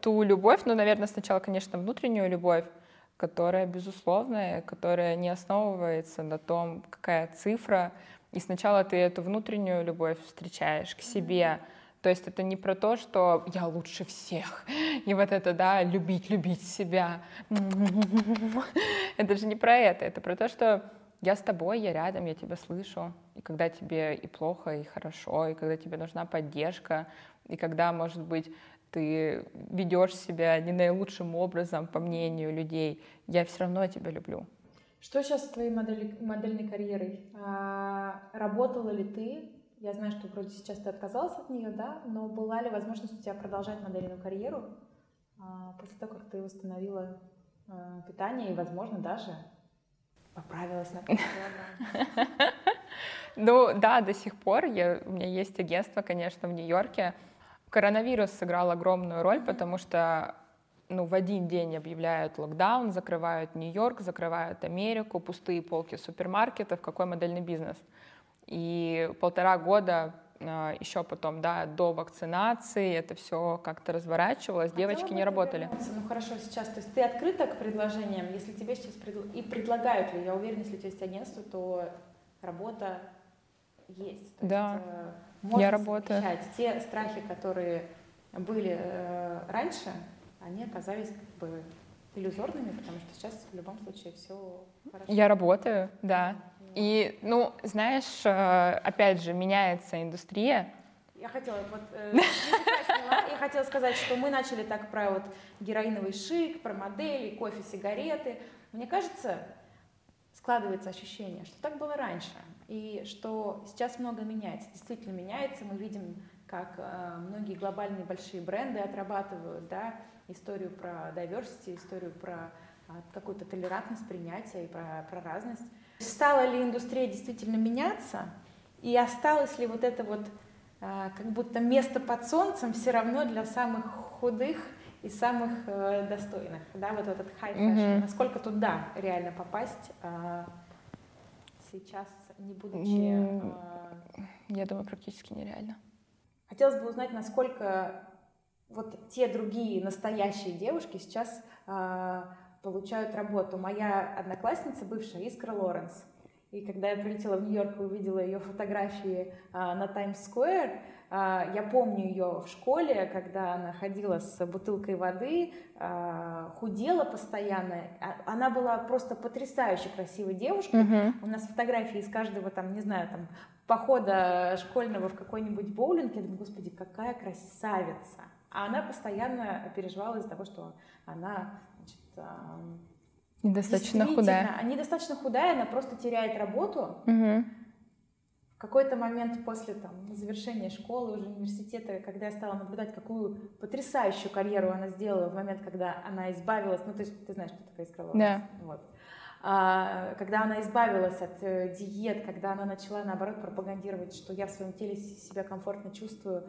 ту любовь, ну, наверное, сначала, конечно, внутреннюю любовь, которая безусловная, которая не основывается на том, какая цифра. И сначала ты эту внутреннюю любовь встречаешь к себе, то есть это не про то, что я лучше всех, и вот это, да, любить, любить себя. Это же не про это, это про то, что я с тобой, я рядом, я тебя слышу, и когда тебе и плохо, и хорошо, и когда тебе нужна поддержка, и когда, может быть, ты ведешь себя не наилучшим образом, по мнению людей, я все равно тебя люблю. Что сейчас с твоей модели, модельной карьерой? А, работала ли ты я знаю, что вроде сейчас ты отказалась от нее, да, но была ли возможность у тебя продолжать модельную карьеру а, после того, как ты восстановила а, питание и, возможно, даже поправилась на Ну да, до сих пор я, у меня есть агентство, конечно, в Нью-Йорке. Коронавирус сыграл огромную роль, потому что ну, в один день объявляют локдаун, закрывают Нью-Йорк, закрывают Америку, пустые полки супермаркетов, какой модельный бизнес – и полтора года еще потом, да, до вакцинации это все как-то разворачивалось, а девочки не работали. Ну хорошо, сейчас, то есть ты открыта к предложениям, если тебе сейчас предл... и предлагают ли, я уверена, если у тебя есть агентство, то работа есть. То да, есть, э, можно я работаю. Те страхи, которые были э, раньше, они оказались как бы иллюзорными, потому что сейчас в любом случае все хорошо. Я работаю, да. И, ну, знаешь, э, опять же, меняется индустрия. Я хотела, вот, э, я хотела сказать, что мы начали так про вот героиновый шик, про модели, кофе, сигареты. Мне кажется, складывается ощущение, что так было раньше, и что сейчас много меняется, действительно меняется. Мы видим, как э, многие глобальные большие бренды отрабатывают, да, историю про diversity, историю про э, какую-то толерантность, принятие и про, про разность. Стала ли индустрия действительно меняться, и осталось ли вот это вот а, как будто место под солнцем все равно для самых худых и самых э, достойных, да, вот этот high fashion. Mm-hmm. Насколько туда реально попасть а, сейчас, не будучи... Mm, я думаю, практически нереально. Хотелось бы узнать, насколько вот те другие настоящие девушки сейчас получают работу. Моя одноклассница, бывшая Искра Лоренс, и когда я прилетела в Нью-Йорк и увидела ее фотографии а, на Таймс-сквер, а, я помню ее в школе, когда она ходила с бутылкой воды, а, худела постоянно. А, она была просто потрясающе красивой девушкой. Uh-huh. У нас фотографии из каждого, там, не знаю, там, похода школьного в какой-нибудь боулинг. Я думаю, господи, какая красавица. А она постоянно переживала из-за того, что она Недостаточно худая. Недостаточно худая, она просто теряет работу. Угу. В какой-то момент после там, завершения школы, уже университета, когда я стала наблюдать, какую потрясающую карьеру она сделала в момент, когда она избавилась, ну ты, ты знаешь, что такое искра Да. Вот. А, когда она избавилась от э, диет, когда она начала, наоборот, пропагандировать, что я в своем теле себя комфортно чувствую,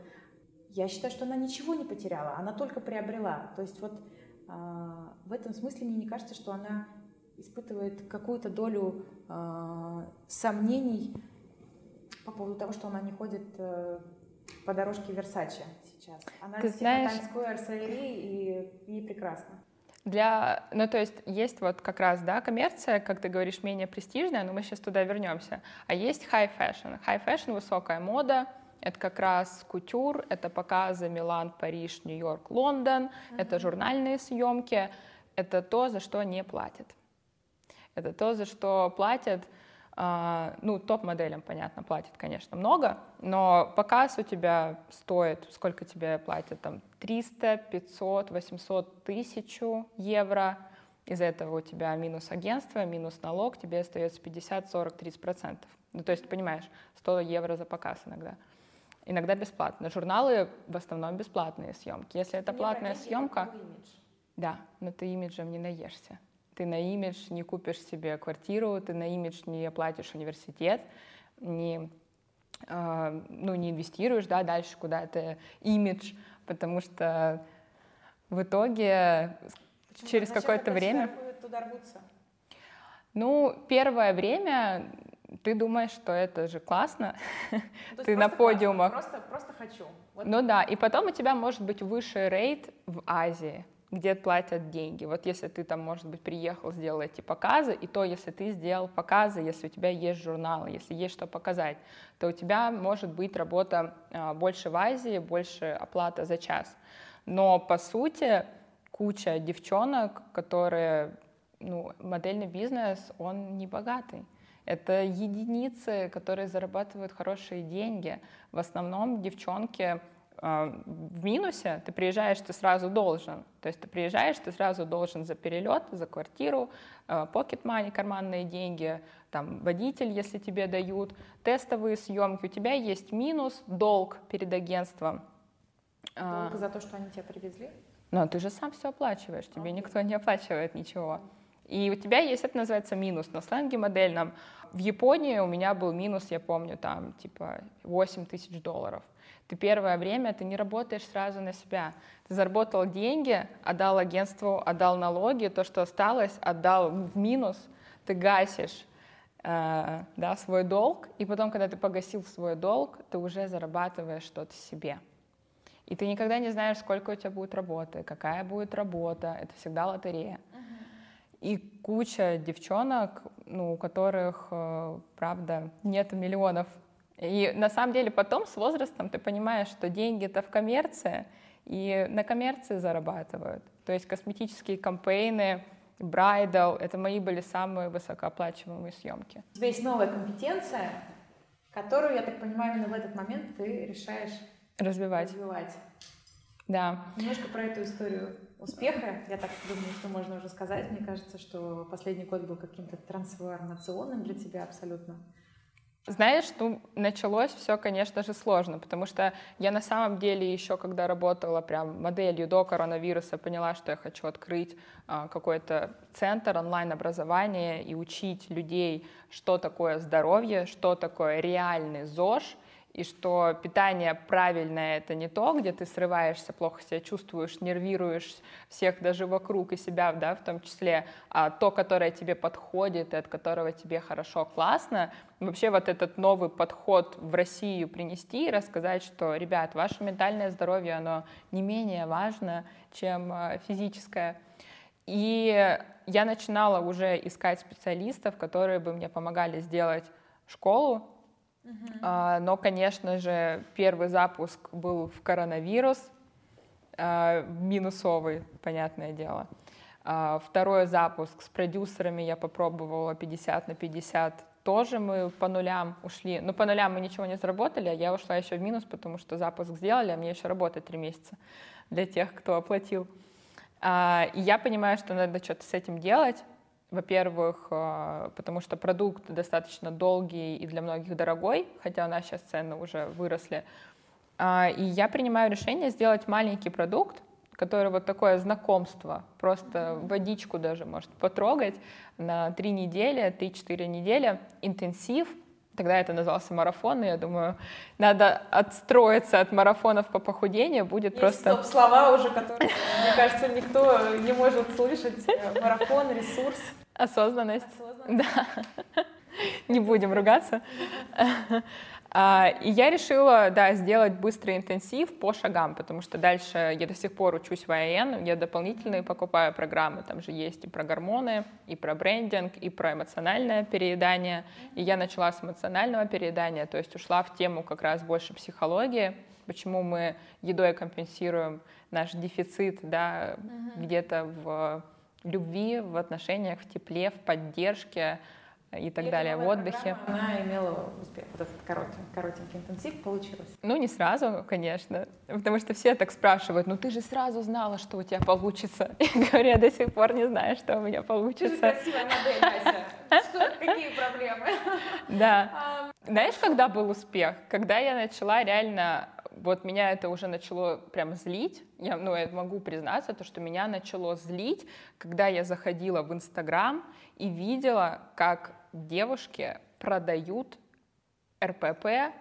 я считаю, что она ничего не потеряла, она только приобрела. То есть вот в этом смысле мне не кажется, что она испытывает какую-то долю а, сомнений по поводу того, что она не ходит э, по дорожке Версаче сейчас. Она Ты знаешь... Times Square и ей прекрасно. Для, ну то есть есть вот как раз, да, коммерция, как ты говоришь, менее престижная, но мы сейчас туда вернемся. А есть high fashion. High fashion — высокая мода, это как раз кутюр, это показы Милан, Париж, Нью-Йорк, Лондон, mm-hmm. это журнальные съемки, это то, за что не платят. Это то, за что платят, э, ну, топ-моделям, понятно, платят, конечно, много, но показ у тебя стоит, сколько тебе платят, там, 300, 500, 800, тысячу евро, из этого у тебя минус агентство, минус налог, тебе остается 50, 40, 30 процентов. Ну, то есть, понимаешь, 100 евро за показ иногда. Иногда бесплатно. Журналы в основном бесплатные съемки. Если это платная съемка... Да, но ты имиджем не наешься. Ты на имидж не купишь себе квартиру, ты на имидж не оплатишь университет, не, э, ну, не инвестируешь да, дальше куда-то имидж, потому что в итоге Почему? через какое-то время... Туда рвутся? Ну, первое время ты думаешь, что это же классно, ну, ты на подиумах. Просто, просто хочу. Вот. Ну да, и потом у тебя может быть выше рейд в Азии, где платят деньги. Вот если ты там, может быть, приехал, сделал эти показы, и то, если ты сделал показы, если у тебя есть журналы, если есть что показать, то у тебя может быть работа а, больше в Азии, больше оплата за час. Но по сути куча девчонок, которые, ну, модельный бизнес, он не богатый. Это единицы, которые зарабатывают хорошие деньги. В основном девчонки э, в минусе, ты приезжаешь, ты сразу должен. То есть ты приезжаешь, ты сразу должен за перелет, за квартиру, покет э, money, карманные деньги, там водитель, если тебе дают, тестовые съемки. У тебя есть минус, долг перед агентством. Долг а, за то, что они тебя привезли? Но ты же сам все оплачиваешь, тебе okay. никто не оплачивает ничего. И у тебя есть, это называется минус на сленге модельном. В Японии у меня был минус, я помню, там типа 8 тысяч долларов. Ты первое время, ты не работаешь сразу на себя. Ты заработал деньги, отдал агентству, отдал налоги, то, что осталось, отдал в минус, ты гасишь э, да, свой долг, и потом, когда ты погасил свой долг, ты уже зарабатываешь что-то себе. И ты никогда не знаешь, сколько у тебя будет работы, какая будет работа, это всегда лотерея. И куча девчонок, ну, у которых, э, правда, нет миллионов. И на самом деле потом с возрастом ты понимаешь, что деньги-то в коммерции, и на коммерции зарабатывают. То есть косметические кампейны, брайдал, это мои были самые высокооплачиваемые съемки. У тебя есть новая компетенция, которую, я так понимаю, именно в этот момент ты решаешь развивать. развивать. Да. Немножко про эту историю успеха, я так думаю, что можно уже сказать. Мне кажется, что последний год был каким-то трансформационным для тебя абсолютно. Знаешь, ну, началось все, конечно же, сложно, потому что я на самом деле еще, когда работала прям моделью до коронавируса, поняла, что я хочу открыть а, какой-то центр онлайн-образования и учить людей, что такое здоровье, что такое реальный ЗОЖ, и что питание правильное — это не то, где ты срываешься, плохо себя чувствуешь, нервируешь всех даже вокруг и себя, да, в том числе, а то, которое тебе подходит и от которого тебе хорошо, классно. Вообще вот этот новый подход в Россию принести и рассказать, что, ребят, ваше ментальное здоровье, оно не менее важно, чем а, физическое. И я начинала уже искать специалистов, которые бы мне помогали сделать школу, Uh-huh. но, конечно же, первый запуск был в коронавирус, а, минусовый, понятное дело. А, второй запуск с продюсерами я попробовала 50 на 50. Тоже мы по нулям ушли. Ну, по нулям мы ничего не заработали, а я ушла еще в минус, потому что запуск сделали, а мне еще работать три месяца для тех, кто оплатил. И я понимаю, что надо что-то с этим делать. Во-первых, э, потому что продукт достаточно долгий и для многих дорогой, хотя у нас сейчас цены уже выросли. А, и я принимаю решение сделать маленький продукт, который вот такое знакомство, просто водичку даже может потрогать на три недели, три-четыре недели, интенсив. Тогда это назывался марафон, и я думаю, надо отстроиться от марафонов по похудению, будет Есть просто... слова уже, которые, мне кажется, никто не может слышать. Марафон, ресурс. Осознанность. Осознанность. Да. Не будем ругаться. А, и я решила, да, сделать быстрый интенсив по шагам, потому что дальше я до сих пор учусь в АЭН, я дополнительные покупаю программы, там же есть и про гормоны, и про брендинг, и про эмоциональное переедание. И я начала с эмоционального переедания, то есть ушла в тему как раз больше психологии, почему мы едой компенсируем наш дефицит, да, uh-huh. где-то в любви, в отношениях, в тепле, в поддержке, и так и далее, в отдыхе. Она имела успех, вот этот коротенький, коротенький интенсив получилось? Ну, не сразу, конечно, потому что все так спрашивают, ну ты же сразу знала, что у тебя получится. Я говорю, я до сих пор не знаю, что у меня получится. Ты красивая модель, Ася. Что, какие проблемы? Да. Знаешь, когда был успех? Когда я начала реально вот меня это уже начало прям злить. Я, ну, я могу признаться, то, что меня начало злить, когда я заходила в Инстаграм и видела, как девушки продают РПП,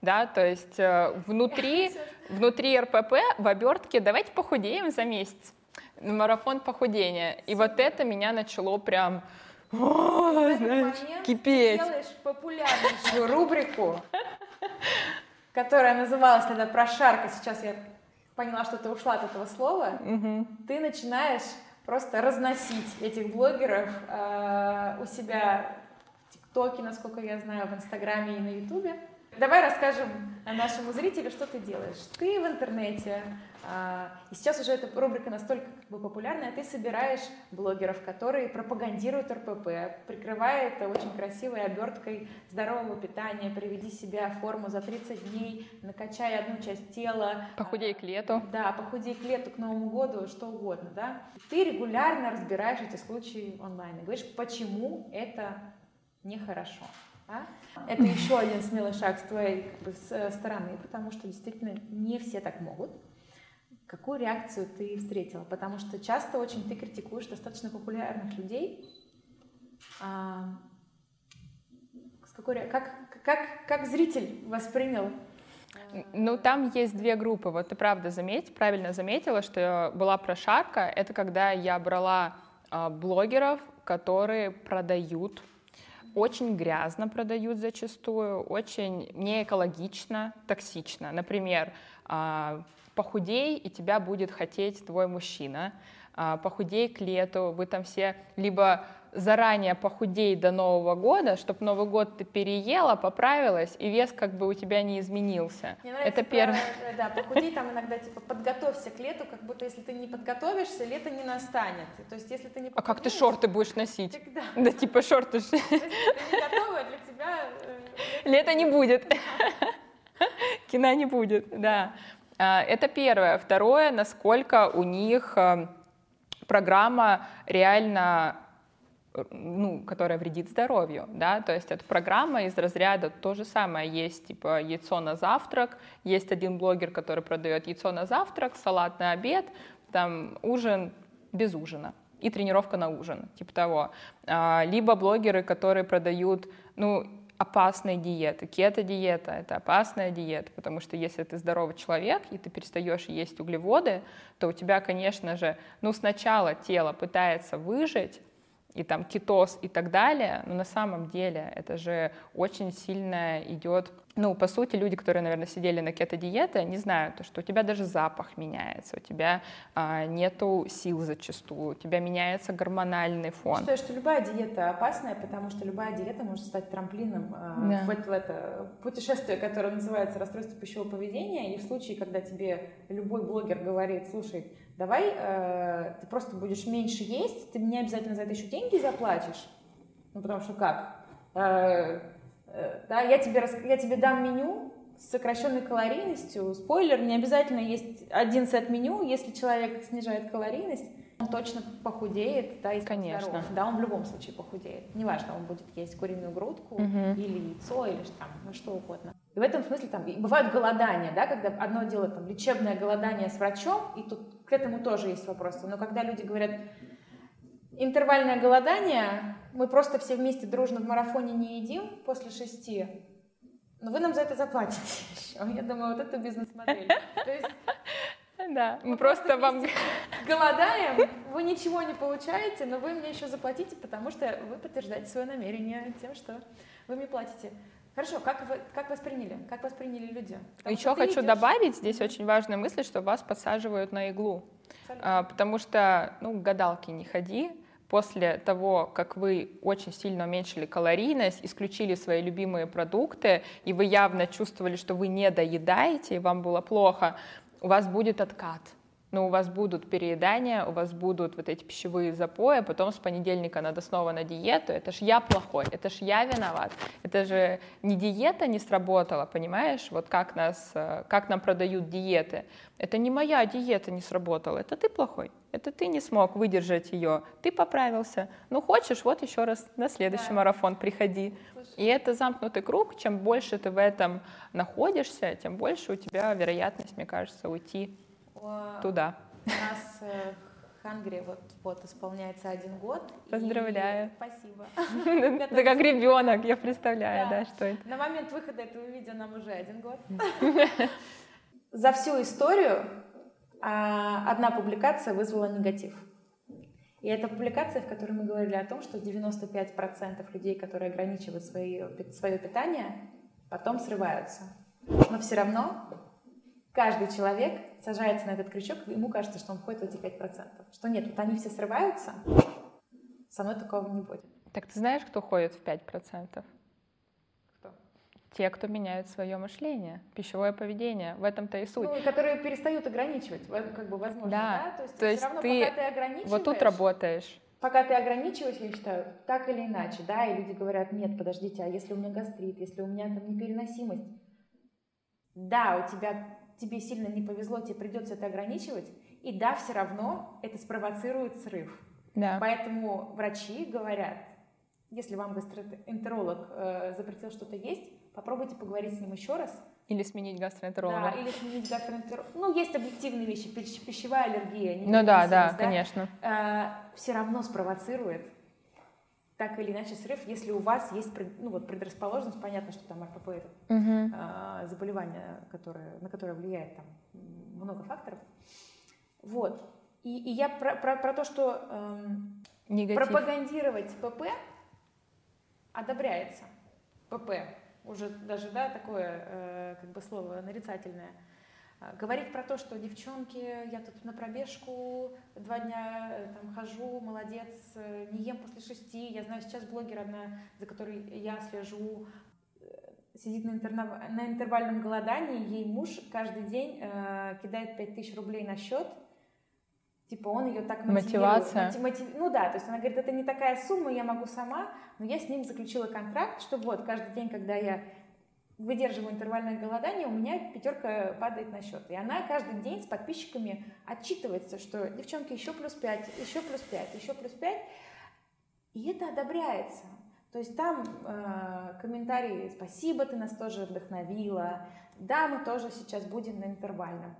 да, то есть э, внутри, внутри РПП в обертке давайте похудеем за месяц, марафон похудения. И вот это меня начало прям о, знаешь, кипеть. Ты делаешь популярнейшую рубрику, которая называлась тогда «Прошарка», сейчас я поняла, что ты ушла от этого слова, угу. ты начинаешь просто разносить этих блогеров э, у себя в ТикТоке, насколько я знаю, в Инстаграме и на Ютубе. Давай расскажем нашему зрителю, что ты делаешь. Ты в интернете, а, и сейчас уже эта рубрика настолько как бы, популярная, ты собираешь блогеров, которые пропагандируют РПП, прикрывая это очень красивой оберткой здорового питания, приведи себя в форму за 30 дней, накачай одну часть тела. Похудей к лету. Да, похудей к лету, к Новому году, что угодно, да. Ты регулярно разбираешь эти случаи онлайн и говоришь, почему это нехорошо. Да? Это еще один смелый шаг с твоей как бы, с э, стороны, потому что действительно не все так могут. Какую реакцию ты встретила? Потому что часто очень ты критикуешь достаточно популярных людей. А, с какой, как, как, как зритель воспринял ну, там есть две группы. Вот ты правда заметь, правильно заметила, что была прошарка. Это когда я брала э, блогеров, которые продают очень грязно продают зачастую, очень неэкологично, токсично. Например, а, похудей, и тебя будет хотеть твой мужчина, а, похудей к лету, вы там все либо заранее похудей до Нового года, чтобы Новый год ты переела, поправилась, и вес как бы у тебя не изменился. Мне Это первое. Да, похудей там иногда типа подготовься к лету, как будто если ты не подготовишься, лето не настанет. То есть если ты не А как ты шорты будешь носить? Тогда. Да типа шорты. Если ты не готова, для тебя... Э, лето не будет. Кино не будет, да. А, это первое. Второе, насколько у них э, программа реально ну, которая вредит здоровью, да, то есть это программа из разряда то же самое, есть типа яйцо на завтрак, есть один блогер, который продает яйцо на завтрак, салат на обед, там ужин без ужина и тренировка на ужин, типа того. А, либо блогеры, которые продают, ну, опасные диеты. Кето-диета — это опасная диета, потому что если ты здоровый человек, и ты перестаешь есть углеводы, то у тебя, конечно же, ну, сначала тело пытается выжить, и там кетоз и так далее, но на самом деле это же очень сильно идет ну, по сути, люди, которые, наверное, сидели на кето-диете, они знают, то, что у тебя даже запах меняется, у тебя а, нету сил зачастую, у тебя меняется гормональный фон. Считаю, что любая диета опасная, потому что любая диета может стать трамплином а, да. в, это, в это путешествие, которое называется расстройство пищевого поведения, и в случае, когда тебе любой блогер говорит, слушай, давай э, ты просто будешь меньше есть, ты мне обязательно за это еще деньги заплатишь, ну, потому что как? Э, да, я тебе, я тебе дам меню с сокращенной калорийностью. Спойлер, не обязательно есть один сет меню, если человек снижает калорийность, он точно похудеет, да, если Конечно. Здоров. Да, он в любом случае похудеет. Неважно, он будет есть куриную грудку угу. или яйцо, или там, ну, что угодно. И в этом смысле там бывают голодания, да, когда одно дело там лечебное голодание с врачом, и тут к этому тоже есть вопросы. Но когда люди говорят, интервальное голодание, мы просто все вместе дружно в марафоне не едим после шести, но вы нам за это заплатите еще. Я думаю, вот это бизнес-модель. То есть да, мы просто вам... Голодаем, вы ничего не получаете, но вы мне еще заплатите, потому что вы подтверждаете свое намерение тем, что вы мне платите. Хорошо, как вы как восприняли? Как восприняли люди? Потому Еще хочу идешь... добавить, здесь очень важная мысль, что вас подсаживают на иглу. А, потому что, ну, гадалки не ходи, после того, как вы очень сильно уменьшили калорийность, исключили свои любимые продукты, и вы явно чувствовали, что вы не доедаете, и вам было плохо, у вас будет откат но у вас будут переедания, у вас будут вот эти пищевые запои, а потом с понедельника надо снова на диету, это ж я плохой, это ж я виноват, это же не диета не сработала, понимаешь, вот как нас, э, как нам продают диеты, это не моя диета не сработала, это ты плохой, это ты не смог выдержать ее, ты поправился, ну хочешь, вот еще раз на следующий да. марафон приходи. И это замкнутый круг, чем больше ты в этом находишься, тем больше у тебя вероятность, мне кажется, уйти Туда. У нас э, Хангри вот, вот исполняется один год. Поздравляю. И... Спасибо. Ты как ребенок, я представляю, да, что это. На момент выхода этого видео нам уже один год. За всю историю а, одна публикация вызвала негатив. И это публикация, в которой мы говорили о том, что 95% людей, которые ограничивают свое, свое питание, потом срываются. Но все равно каждый человек сажается на этот крючок, и ему кажется, что он входит в эти 5%. Что нет, вот они все срываются, со мной такого не будет. Так ты знаешь, кто ходит в 5%? Кто? Те, кто меняют свое мышление, пищевое поведение. В этом-то и суть. Ну, которые перестают ограничивать, как бы возможно, да? да? То есть, То есть равно, ты, пока ты ограничиваешь, вот тут работаешь. Пока ты ограничиваешь, я считаю, так или иначе, да, и люди говорят, нет, подождите, а если у меня гастрит, если у меня там непереносимость, да, у тебя тебе сильно не повезло, тебе придется это ограничивать, и да, все равно это спровоцирует срыв. Да. Поэтому врачи говорят, если вам гастроэнтеролог э, запретил что-то есть, попробуйте поговорить с ним еще раз. Или сменить гастроэнтеролога. Да, или сменить гастроэнтеролога. Ну, есть объективные вещи, пищевая аллергия. Ну да, да, да, конечно. Э, все равно спровоцирует так или иначе срыв, если у вас есть ну, вот предрасположенность, понятно, что там РПП это угу. а, заболевание, которое, на которое влияет там много факторов. Вот. И, и я про, про, про то, что эм, пропагандировать ПП одобряется. ПП уже даже да, такое э, как бы слово нарицательное. А, говорить про то, что девчонки, я тут на пробежку два дня э, там хожу, молодец, э, не ем после шести. Я знаю, сейчас блогер одна, за которой я слежу, э, сидит на, интернав... на интервальном голодании, ей муж каждый день э, кидает 5000 рублей на счет, типа он ее так мотивирует. Мотивация. Мотив... Ну да, то есть она говорит, это не такая сумма, я могу сама, но я с ним заключила контракт, что вот каждый день, когда я выдерживаю интервальное голодание, у меня пятерка падает на счет. И она каждый день с подписчиками отчитывается, что девчонки еще плюс 5, еще плюс 5, еще плюс 5. И это одобряется. То есть там э, комментарии «Спасибо, ты нас тоже вдохновила», «Да, мы тоже сейчас будем на интервальном».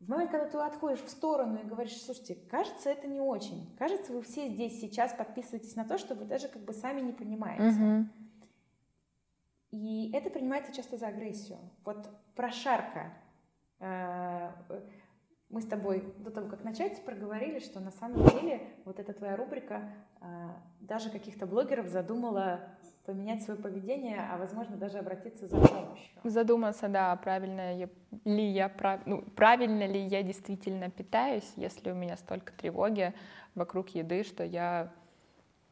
В момент, когда ты отходишь в сторону и говоришь, слушайте, кажется, это не очень. Кажется, вы все здесь сейчас подписываетесь на то, что вы даже как бы сами не понимаете. Uh-huh. И это принимается часто за агрессию. Вот прошарка. Э, мы с тобой до того, как начать, проговорили, что на самом деле вот эта твоя рубрика э, даже каких-то блогеров задумала поменять свое поведение, а возможно даже обратиться за помощью. Задуматься, да, правильно ли я, ну, правильно ли я действительно питаюсь, если у меня столько тревоги вокруг еды, что я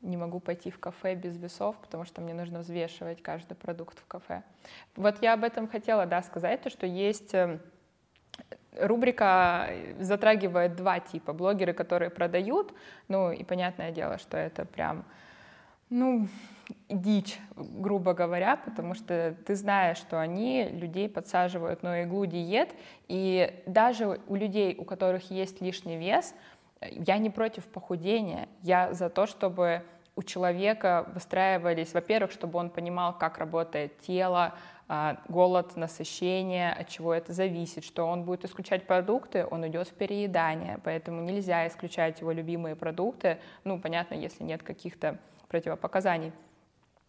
не могу пойти в кафе без весов, потому что мне нужно взвешивать каждый продукт в кафе. Вот я об этом хотела, да, сказать, то, что есть э, рубрика э, затрагивает два типа. Блогеры, которые продают, ну и понятное дело, что это прям, ну, дичь, грубо говоря, потому что ты знаешь, что они людей подсаживают на иглу диет, и даже у людей, у которых есть лишний вес, я не против похудения, я за то, чтобы у человека выстраивались, во-первых, чтобы он понимал, как работает тело, а, голод, насыщение, от чего это зависит, что он будет исключать продукты, он идет в переедание, поэтому нельзя исключать его любимые продукты, ну, понятно, если нет каких-то противопоказаний.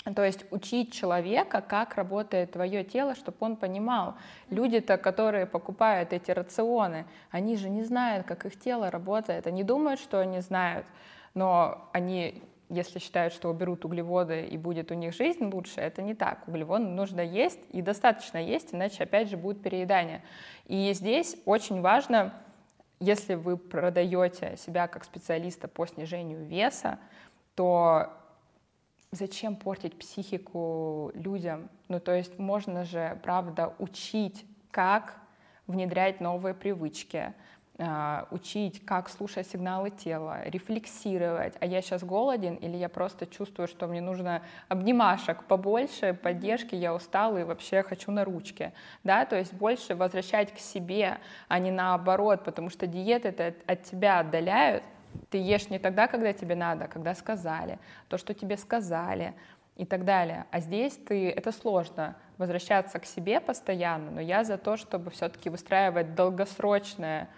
То есть учить человека, как работает твое тело, чтобы он понимал. Люди-то, которые покупают эти рационы, они же не знают, как их тело работает. Они думают, что они знают, но они если считают, что уберут углеводы и будет у них жизнь лучше, это не так. Углеводы нужно есть и достаточно есть, иначе опять же будет переедание. И здесь очень важно, если вы продаете себя как специалиста по снижению веса, то зачем портить психику людям? Ну, то есть можно же, правда, учить, как внедрять новые привычки, а, учить, как слушать сигналы тела, рефлексировать, а я сейчас голоден или я просто чувствую, что мне нужно обнимашек побольше, поддержки, я устал и вообще хочу на ручке, да, то есть больше возвращать к себе, а не наоборот, потому что диеты это от тебя отдаляют, ты ешь не тогда, когда тебе надо, а когда сказали, то, что тебе сказали, и так далее. А здесь ты, это сложно, возвращаться к себе постоянно, но я за то, чтобы все-таки выстраивать долгосрочное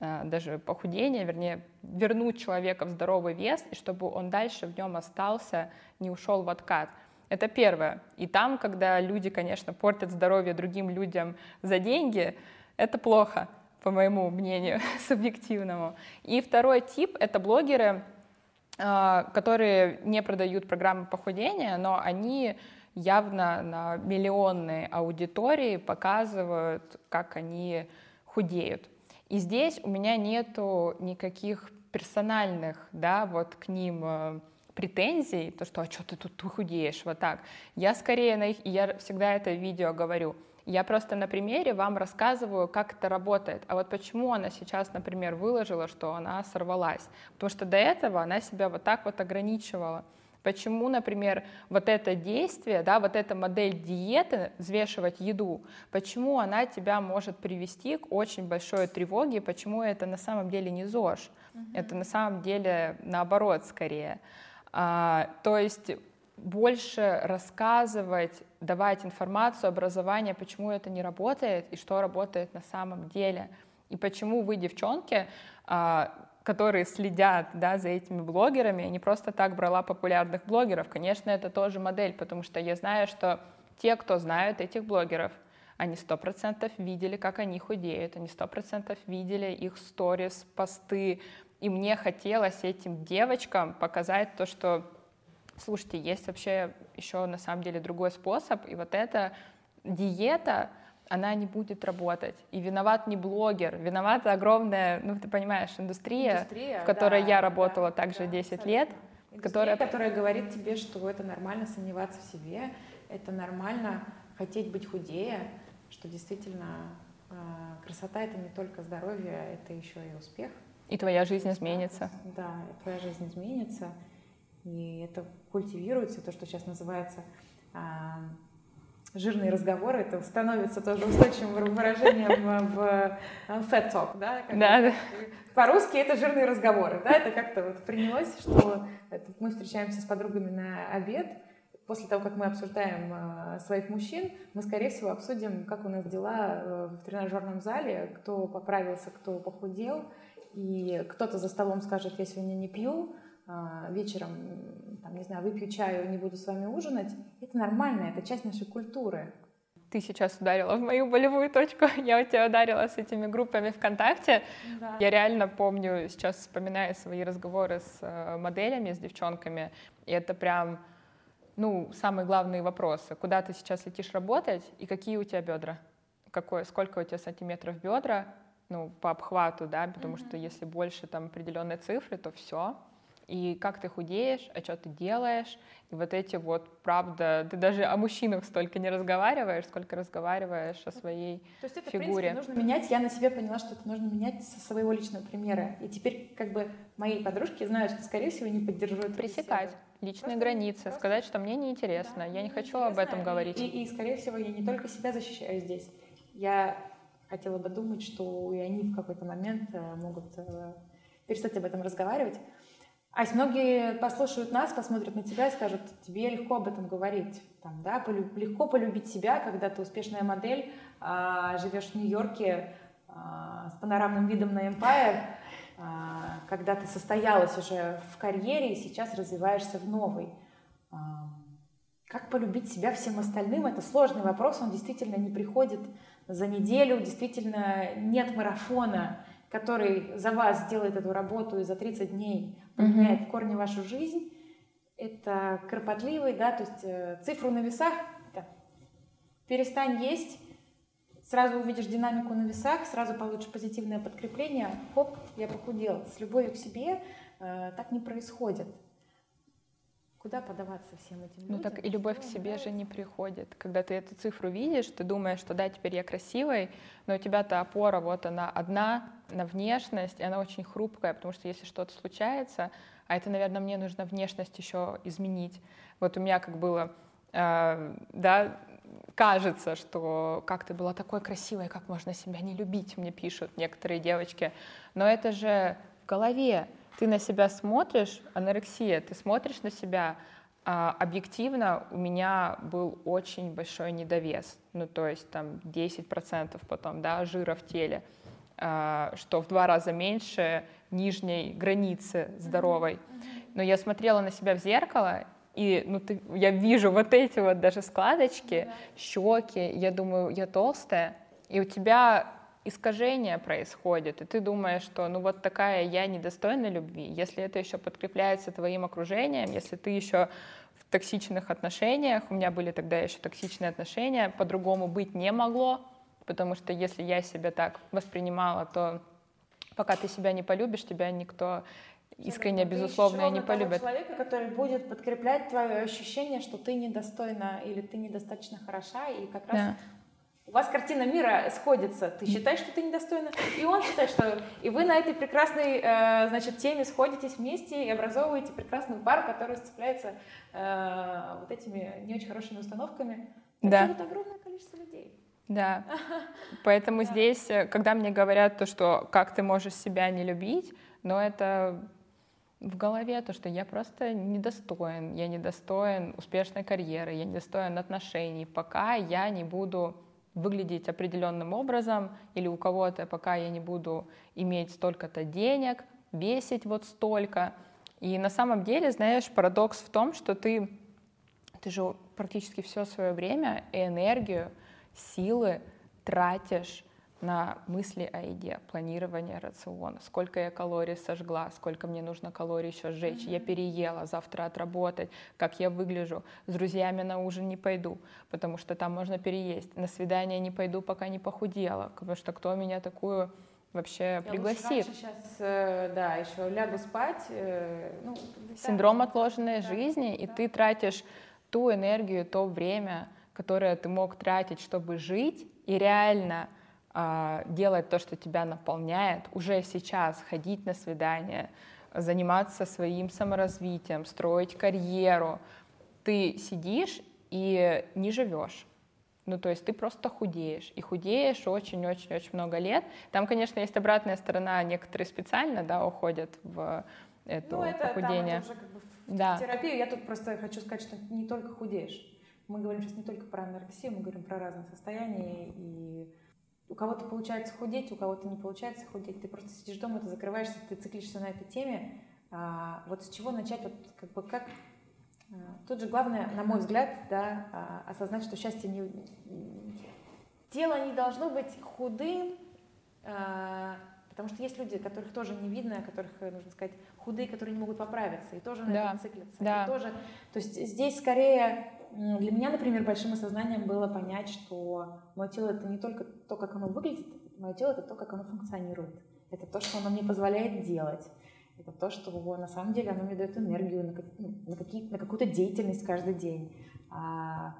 Э, даже похудение, вернее, вернуть человека в здоровый вес, и чтобы он дальше в нем остался, не ушел в откат. Это первое. И там, когда люди, конечно, портят здоровье другим людям за деньги, это плохо, по моему мнению, субъективному. И второй тип — это блогеры, э, которые не продают программы похудения, но они явно на миллионной аудитории показывают, как они худеют. И здесь у меня нету никаких персональных, да, вот к ним э, претензий, то, что, а что ты тут худеешь, вот так. Я скорее на их, и я всегда это видео говорю, я просто на примере вам рассказываю, как это работает. А вот почему она сейчас, например, выложила, что она сорвалась. Потому что до этого она себя вот так вот ограничивала. Почему, например, вот это действие, да, вот эта модель диеты, взвешивать еду, почему она тебя может привести к очень большой тревоге, почему это на самом деле не ЗОЖ, угу. это на самом деле наоборот скорее. А, то есть больше рассказывать, давать информацию, образование, почему это не работает и что работает на самом деле. И почему вы, девчонки, а, которые следят да, за этими блогерами, я не просто так брала популярных блогеров. Конечно, это тоже модель, потому что я знаю, что те, кто знают этих блогеров, они сто процентов видели, как они худеют, они сто процентов видели их сторис, посты, и мне хотелось этим девочкам показать то, что, слушайте, есть вообще еще на самом деле другой способ, и вот эта диета, она не будет работать. И виноват не блогер, виновата огромная, ну ты понимаешь, индустрия, индустрия в которой да, я работала да, также да, 10 абсолютно. лет. Индустрия, которая... которая говорит тебе, что это нормально сомневаться в себе, это нормально хотеть быть худее, что действительно э, красота это не только здоровье, это еще и успех. И твоя жизнь изменится. Да, твоя жизнь изменится. И это культивируется, то, что сейчас называется жирные разговоры, это становится тоже устойчивым выражением в, fat talk, да? да, да. По-русски это жирные разговоры, да, это как-то вот принялось, что мы встречаемся с подругами на обед, после того, как мы обсуждаем э, своих мужчин, мы, скорее всего, обсудим, как у нас дела э, в тренажерном зале, кто поправился, кто похудел, и кто-то за столом скажет, я сегодня не пью, а, вечером, там, не знаю, выпью чаю, не буду с вами ужинать, это нормально, это часть нашей культуры. Ты сейчас ударила в мою болевую точку. Я у тебя ударила с этими группами ВКонтакте. Да. Я реально помню, сейчас вспоминаю свои разговоры с э, моделями, с девчонками. И это прям, ну, самые главные вопросы. Куда ты сейчас летишь работать и какие у тебя бедра? Какое, сколько у тебя сантиметров бедра? Ну, по обхвату, да, потому mm-hmm. что если больше там определенной цифры, то все, и как ты худеешь, а что ты делаешь, и вот эти вот, правда, ты даже о мужчинах столько не разговариваешь, сколько разговариваешь о своей То есть это, фигуре. в принципе, нужно менять, я на себе поняла, что это нужно менять со своего личного примера, и теперь как бы мои подружки знают, что, скорее всего, не поддержу это. Пресекать личные просто, границы, просто... сказать, что мне неинтересно, да, я не хочу об этом говорить. И, и, скорее всего, я не только себя защищаю здесь, я хотела бы думать, что и они в какой-то момент э, могут э, перестать об этом разговаривать. А многие послушают нас, посмотрят на тебя и скажут, тебе легко об этом говорить. Там, да, полю, легко полюбить себя, когда ты успешная модель, а, живешь в Нью-Йорке а, с панорамным видом на Empire, а, когда ты состоялась уже в карьере и сейчас развиваешься в новой. А, как полюбить себя всем остальным? Это сложный вопрос, он действительно не приходит за неделю, действительно нет марафона, который за вас сделает эту работу и за 30 дней поменяет mm-hmm. в корне вашу жизнь. это кропотливый, да, то есть э, цифру на весах, да, перестань есть, сразу увидишь динамику на весах, сразу получишь позитивное подкрепление, хоп, я похудел. С любовью к себе э, так не происходит. Куда подаваться всем этим Ну так и любовь к себе нравится? же не приходит. Когда ты эту цифру видишь, ты думаешь, что да, теперь я красивый, но у тебя-то опора вот она одна на внешность, и она очень хрупкая, потому что если что-то случается, а это, наверное, мне нужно внешность еще изменить. Вот у меня как было, э, да, кажется, что как ты была такой красивой, как можно себя не любить, мне пишут некоторые девочки. Но это же в голове. Ты на себя смотришь, анорексия, ты смотришь на себя, а, объективно у меня был очень большой недовес, ну то есть там 10% потом, да, жира в теле, а, что в два раза меньше нижней границы здоровой. Но я смотрела на себя в зеркало, и ну, ты, я вижу вот эти вот даже складочки, да. щеки, я думаю, я толстая, и у тебя искажение происходит, и ты думаешь, что ну вот такая я недостойна любви. Если это еще подкрепляется твоим окружением, если ты еще в токсичных отношениях, у меня были тогда еще токсичные отношения, по-другому быть не могло, потому что если я себя так воспринимала, то пока ты себя не полюбишь, тебя никто искренне, ты безусловно, не полюбит. человека, который будет подкреплять твое ощущение, что ты недостойна или ты недостаточно хороша, и как раз да. У вас картина мира сходится. Ты считаешь, что ты недостойна, и он считает, что... И вы на этой прекрасной, э, значит, теме сходитесь вместе и образовываете прекрасную пару, которая сцепляется э, вот этими не очень хорошими установками. Да. Это огромное количество людей. Да. Поэтому здесь, э, когда мне говорят то, что как ты можешь себя не любить, но это в голове то, что я просто недостоин, я недостоин успешной карьеры, я недостоин отношений, пока я не буду выглядеть определенным образом, или у кого-то, пока я не буду иметь столько-то денег, весить вот столько. И на самом деле, знаешь, парадокс в том, что ты, ты же практически все свое время и энергию, силы тратишь на мысли о еде, планирование рациона, сколько я калорий сожгла, сколько мне нужно калорий еще сжечь, mm-hmm. я переела, завтра отработать, как я выгляжу, с друзьями на ужин не пойду, потому что там можно переесть, на свидание не пойду, пока не похудела, потому что кто меня такую вообще я пригласит. сейчас, э, да, еще лягу спать. Э, ну, Синдром отложенной да, жизни, да. и ты тратишь ту энергию, то время, которое ты мог тратить, чтобы жить, и реально делать то, что тебя наполняет, уже сейчас ходить на свидание, заниматься своим саморазвитием, строить карьеру, ты сидишь и не живешь. Ну, то есть ты просто худеешь. И худеешь очень-очень-очень много лет. Там, конечно, есть обратная сторона. Некоторые специально, да, уходят в это ну, это, похудение. Там, это уже как бы в да. терапию. Я тут просто хочу сказать, что не только худеешь. Мы говорим сейчас не только про анорексию, мы говорим про разные состояния. И у кого-то получается худеть, у кого-то не получается худеть. Ты просто сидишь дома, ты закрываешься, ты циклишься на этой теме. А, вот с чего начать, вот как бы как... А, тут же главное, на мой взгляд, да, а, осознать, что счастье не... Тело не должно быть худым, а, потому что есть люди, которых тоже не видно, которых, нужно сказать, худые, которые не могут поправиться, и тоже на да. этом циклятся. Да. И тоже, то есть здесь скорее для меня, например, большим осознанием было понять, что мое тело это не только то, как оно выглядит, мое тело это то, как оно функционирует. Это то, что оно мне позволяет делать. Это то, что на самом деле оно мне дает энергию на, ну, на, какие, на какую-то деятельность каждый день. А,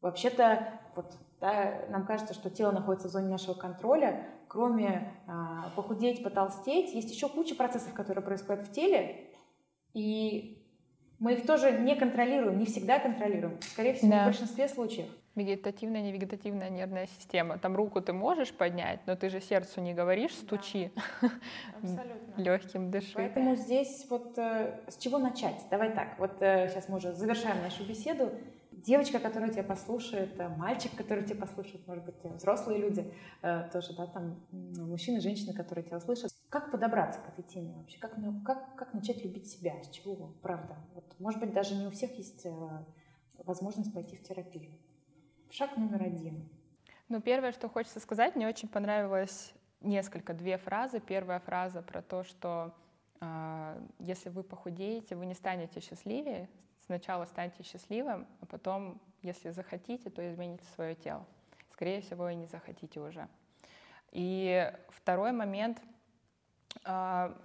вообще-то, вот, да, нам кажется, что тело находится в зоне нашего контроля. Кроме а, похудеть, потолстеть, есть еще куча процессов, которые происходят в теле. И мы их тоже не контролируем, не всегда контролируем. Скорее всего, да. в большинстве случаев. Вегетативная, невегетативная нервная система. Там руку ты можешь поднять, но ты же сердцу не говоришь, стучи. Да. Абсолютно. Легким дыши. Поэтому здесь вот э, с чего начать? Давай так, вот э, сейчас мы уже завершаем нашу беседу девочка, которая тебя послушает, э, мальчик, который тебя послушает, может быть, взрослые люди э, тоже, да, там мужчины, женщины, которые тебя слышат. Как подобраться к этой теме вообще? Как, как, как начать любить себя? С чего? Правда. Вот, может быть, даже не у всех есть э, возможность пойти в терапию. Шаг номер один. Ну, первое, что хочется сказать, мне очень понравилось несколько, две фразы. Первая фраза про то, что а, если вы похудеете, вы не станете счастливее. Сначала станьте счастливым, а потом, если захотите, то измените свое тело. Скорее всего, и не захотите уже. И второй момент, а,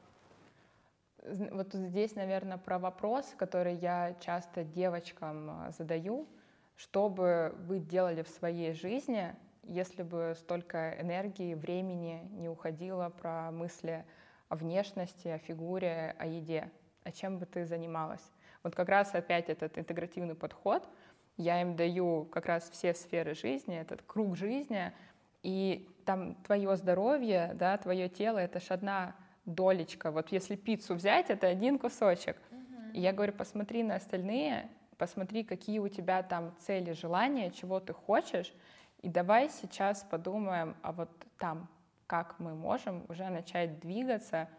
вот здесь, наверное, про вопрос, который я часто девочкам а, задаю, что бы вы делали в своей жизни, если бы столько энергии, времени не уходило про мысли о внешности, о фигуре, о еде, о чем бы ты занималась. Вот как раз опять этот интегративный подход, я им даю как раз все сферы жизни, этот круг жизни, и там твое здоровье, да, твое тело — это ж одна долечка. Вот если пиццу взять, это один кусочек. И я говорю, посмотри на остальные, посмотри, какие у тебя там цели, желания, чего ты хочешь, и давай сейчас подумаем, а вот там, как мы можем уже начать двигаться,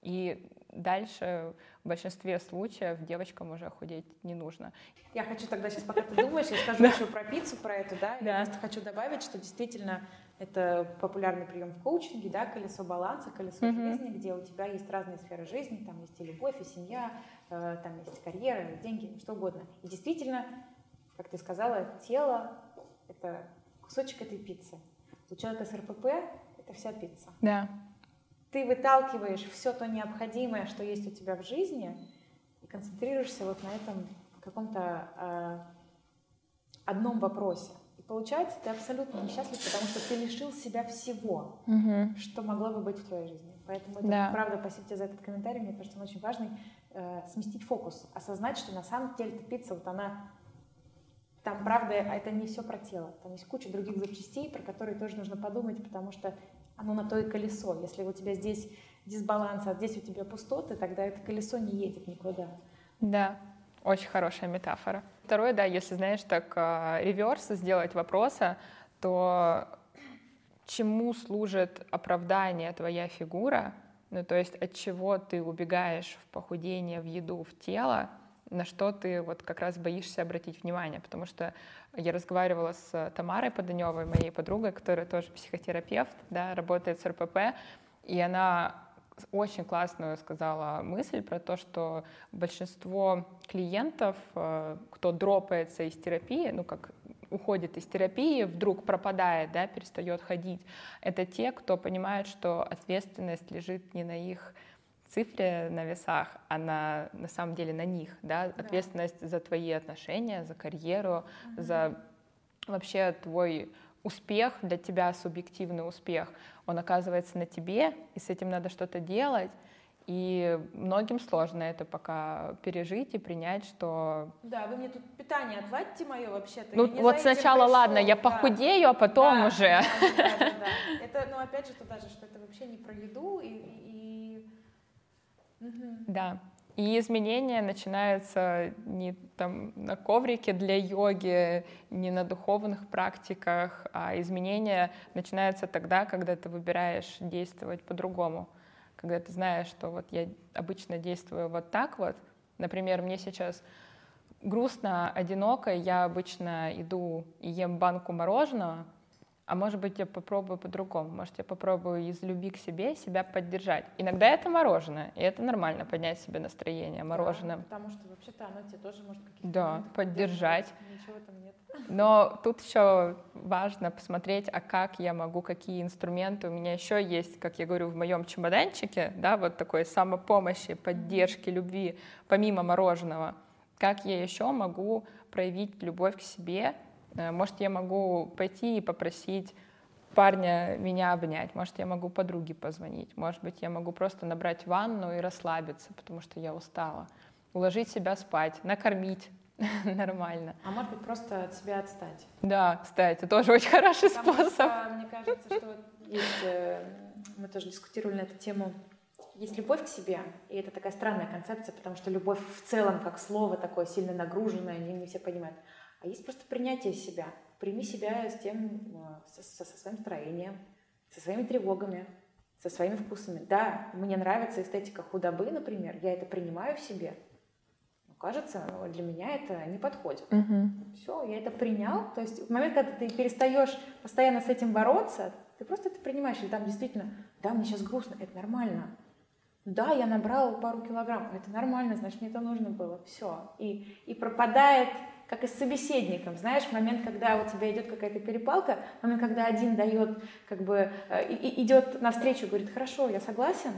и дальше в большинстве случаев девочкам уже худеть не нужно. Я хочу тогда сейчас, пока ты думаешь, я скажу еще про пиццу, про эту, да, я просто хочу добавить, что действительно это популярный прием в коучинге, да, колесо баланса, колесо mm-hmm. жизни, где у тебя есть разные сферы жизни, там есть и любовь, и семья, э, там есть карьера, деньги, что угодно. И действительно, как ты сказала, тело — это кусочек этой пиццы. У человека с РПП — это вся пицца. Да. Ты выталкиваешь все то необходимое, что есть у тебя в жизни, и концентрируешься вот на этом каком-то э, одном вопросе. И получается, ты абсолютно несчастлив, потому что ты лишил себя всего, угу. что могло бы быть в твоей жизни. Поэтому это да. правда, спасибо тебе за этот комментарий, мне кажется, он очень важный. Э, сместить фокус, осознать, что на самом деле эта пицца, вот она там, правда, это не все про тело. Там есть куча других запчастей, про которые тоже нужно подумать, потому что оно на то и колесо. Если у тебя здесь дисбаланс, а здесь у тебя пустоты, тогда это колесо не едет никуда. Да, очень хорошая метафора. Второе, да, если, знаешь, так а, реверс сделать вопроса, то чему служит оправдание твоя фигура, ну, то есть от чего ты убегаешь в похудение, в еду, в тело, на что ты вот как раз боишься обратить внимание, потому что я разговаривала с Тамарой Поданевой, моей подругой, которая тоже психотерапевт, да, работает с РПП, и она очень классную сказала мысль про то, что большинство клиентов, э, кто дропается из терапии, ну как уходит из терапии, вдруг пропадает, да, перестает ходить, это те, кто понимает, что ответственность лежит не на их цифре на весах, а на, на самом деле на них, да, да. ответственность за твои отношения, за карьеру, угу. за вообще твой успех, для тебя субъективный успех, он оказывается на тебе, и с этим надо что-то делать, и многим сложно это пока пережить и принять, что... Да, вы мне тут питание отладьте мое вообще-то. Ну вот сначала, пришел. ладно, я да. похудею, а потом да, уже. Да, да, да, да. Это, ну опять же, туда же, что это вообще не про еду, и, и да. И изменения начинаются не там на коврике для йоги, не на духовных практиках, а изменения начинаются тогда, когда ты выбираешь действовать по-другому. Когда ты знаешь, что вот я обычно действую вот так вот. Например, мне сейчас грустно, одиноко, я обычно иду и ем банку мороженого, а может быть, я попробую по-другому. Может, я попробую из любви к себе себя поддержать. Иногда это мороженое, и это нормально, поднять себе настроение мороженым. Да, потому что вообще-то оно тебе тоже может какие-то... Да, поддержать. Ничего там нет. Но тут еще важно посмотреть, а как я могу, какие инструменты у меня еще есть, как я говорю, в моем чемоданчике, да, вот такой самопомощи, поддержки, любви, помимо мороженого. Как я еще могу проявить любовь к себе, может, я могу пойти и попросить парня меня обнять, может, я могу подруге позвонить, может быть, я могу просто набрать ванну и расслабиться, потому что я устала, уложить себя спать, накормить нормально. А может быть, просто от себя отстать. Да, кстати, тоже очень хороший Потому способ. Что, мне кажется, что есть, э, мы тоже дискутировали на эту тему, есть любовь к себе, и это такая странная концепция, потому что любовь в целом, как слово, такое сильно нагруженное, не, не все понимают. А есть просто принятие себя. Прими себя с тем, э, со, со, со своим строением, со своими тревогами, со своими вкусами. Да, мне нравится эстетика худобы, например, я это принимаю в себе. Но кажется, для меня это не подходит. Угу. Все, я это принял. То есть в момент, когда ты перестаешь постоянно с этим бороться, ты просто это принимаешь. И там действительно, да, мне сейчас грустно, это нормально. Да, я набрала пару килограмм, это нормально, значит, мне это нужно было, все. И, и пропадает, как и с собеседником, знаешь, момент, когда у тебя идет какая-то перепалка, момент, когда один дает, как бы, э, и, идет навстречу, говорит, хорошо, я согласен,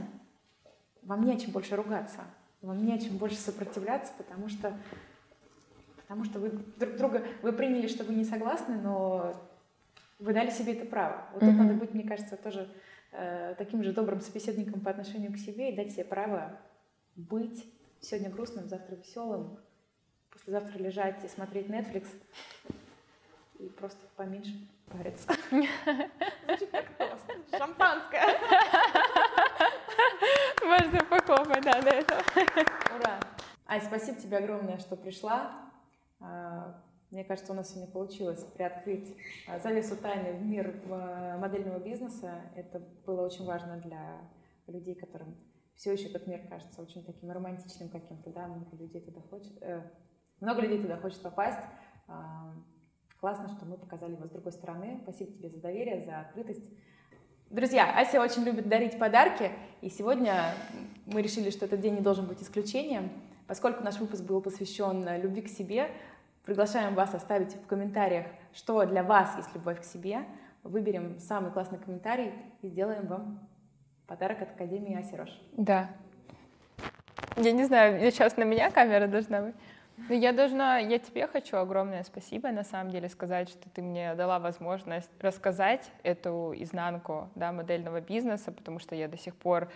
вам не о чем больше ругаться, вам не о чем больше сопротивляться, потому что, потому что вы друг друга, вы приняли, что вы не согласны, но вы дали себе это право. Вот mm-hmm. тут надо быть, мне кажется, тоже э, таким же добрым собеседником по отношению к себе и дать себе право быть сегодня грустным, завтра веселым, послезавтра лежать и смотреть Netflix и просто поменьше париться. Звучит как тост. Шампанское. Можно похлопать, да, до этого. Ура. Ай, спасибо тебе огромное, что пришла. А, мне кажется, у нас сегодня получилось приоткрыть а, завесу тайны в мир а, модельного бизнеса. Это было очень важно для людей, которым все еще этот мир кажется очень таким романтичным каким-то, да, много людей туда хочет, э, много людей туда хочет попасть. Э, классно, что мы показали его с другой стороны. Спасибо тебе за доверие, за открытость. Друзья, Ася очень любит дарить подарки, и сегодня мы решили, что этот день не должен быть исключением. Поскольку наш выпуск был посвящен любви к себе, Приглашаем вас оставить в комментариях, что для вас есть любовь к себе. Выберем самый классный комментарий и сделаем вам подарок от Академии Асирош. Да. Я не знаю, сейчас на меня камера должна быть. Но я должна, я тебе хочу огромное спасибо, на самом деле, сказать, что ты мне дала возможность рассказать эту изнанку да, модельного бизнеса, потому что я до сих пор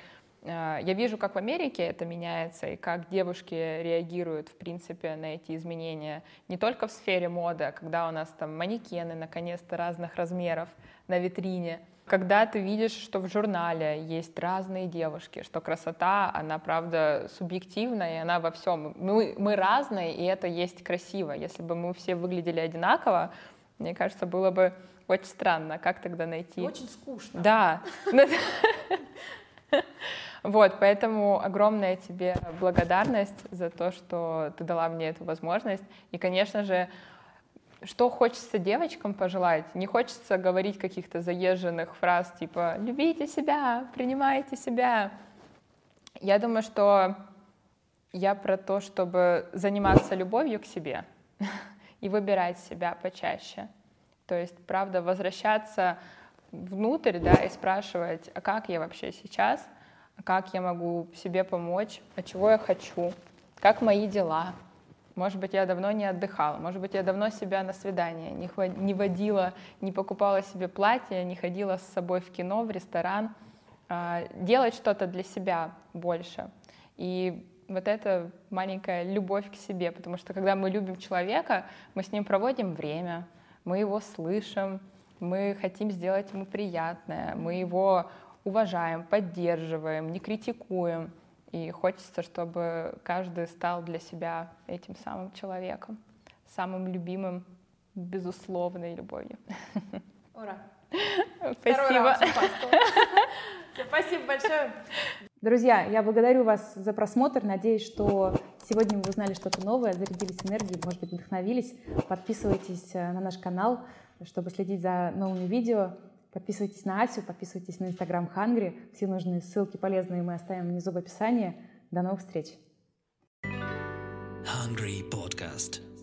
а, я вижу, как в Америке это меняется и как девушки реагируют, в принципе, на эти изменения. Не только в сфере моды, а когда у нас там манекены, наконец-то, разных размеров на витрине. Когда ты видишь, что в журнале есть разные девушки, что красота, она, правда, субъективная, и она во всем. Мы, мы разные, и это есть красиво. Если бы мы все выглядели одинаково, мне кажется, было бы очень странно, как тогда найти... Очень скучно. Да. Вот, поэтому огромная тебе благодарность за то, что ты дала мне эту возможность. И, конечно же, что хочется девочкам пожелать? Не хочется говорить каких-то заезженных фраз типа «любите себя», «принимайте себя». Я думаю, что я про то, чтобы заниматься любовью к себе и выбирать себя почаще. То есть, правда, возвращаться внутрь, да, и спрашивать, а как я вообще сейчас, как я могу себе помочь, а чего я хочу, как мои дела. Может быть, я давно не отдыхала, может быть, я давно себя на свидание не, не водила, не покупала себе платье, не ходила с собой в кино, в ресторан. А, делать что-то для себя больше. И вот это маленькая любовь к себе, потому что когда мы любим человека, мы с ним проводим время, мы его слышим, мы хотим сделать ему приятное, мы его уважаем, поддерживаем, не критикуем. И хочется, чтобы каждый стал для себя этим самым человеком, самым любимым, безусловной любовью. Ура! Спасибо. Спасибо большое. Друзья, я благодарю вас за просмотр. Надеюсь, что сегодня вы узнали что-то новое, зарядились энергией, может быть, вдохновились. Подписывайтесь э, на наш канал, чтобы следить за новыми видео. Подписывайтесь на Асю, подписывайтесь на Инстаграм Хангри. Все нужные ссылки полезные мы оставим внизу в описании. До новых встреч. Hungry Podcast.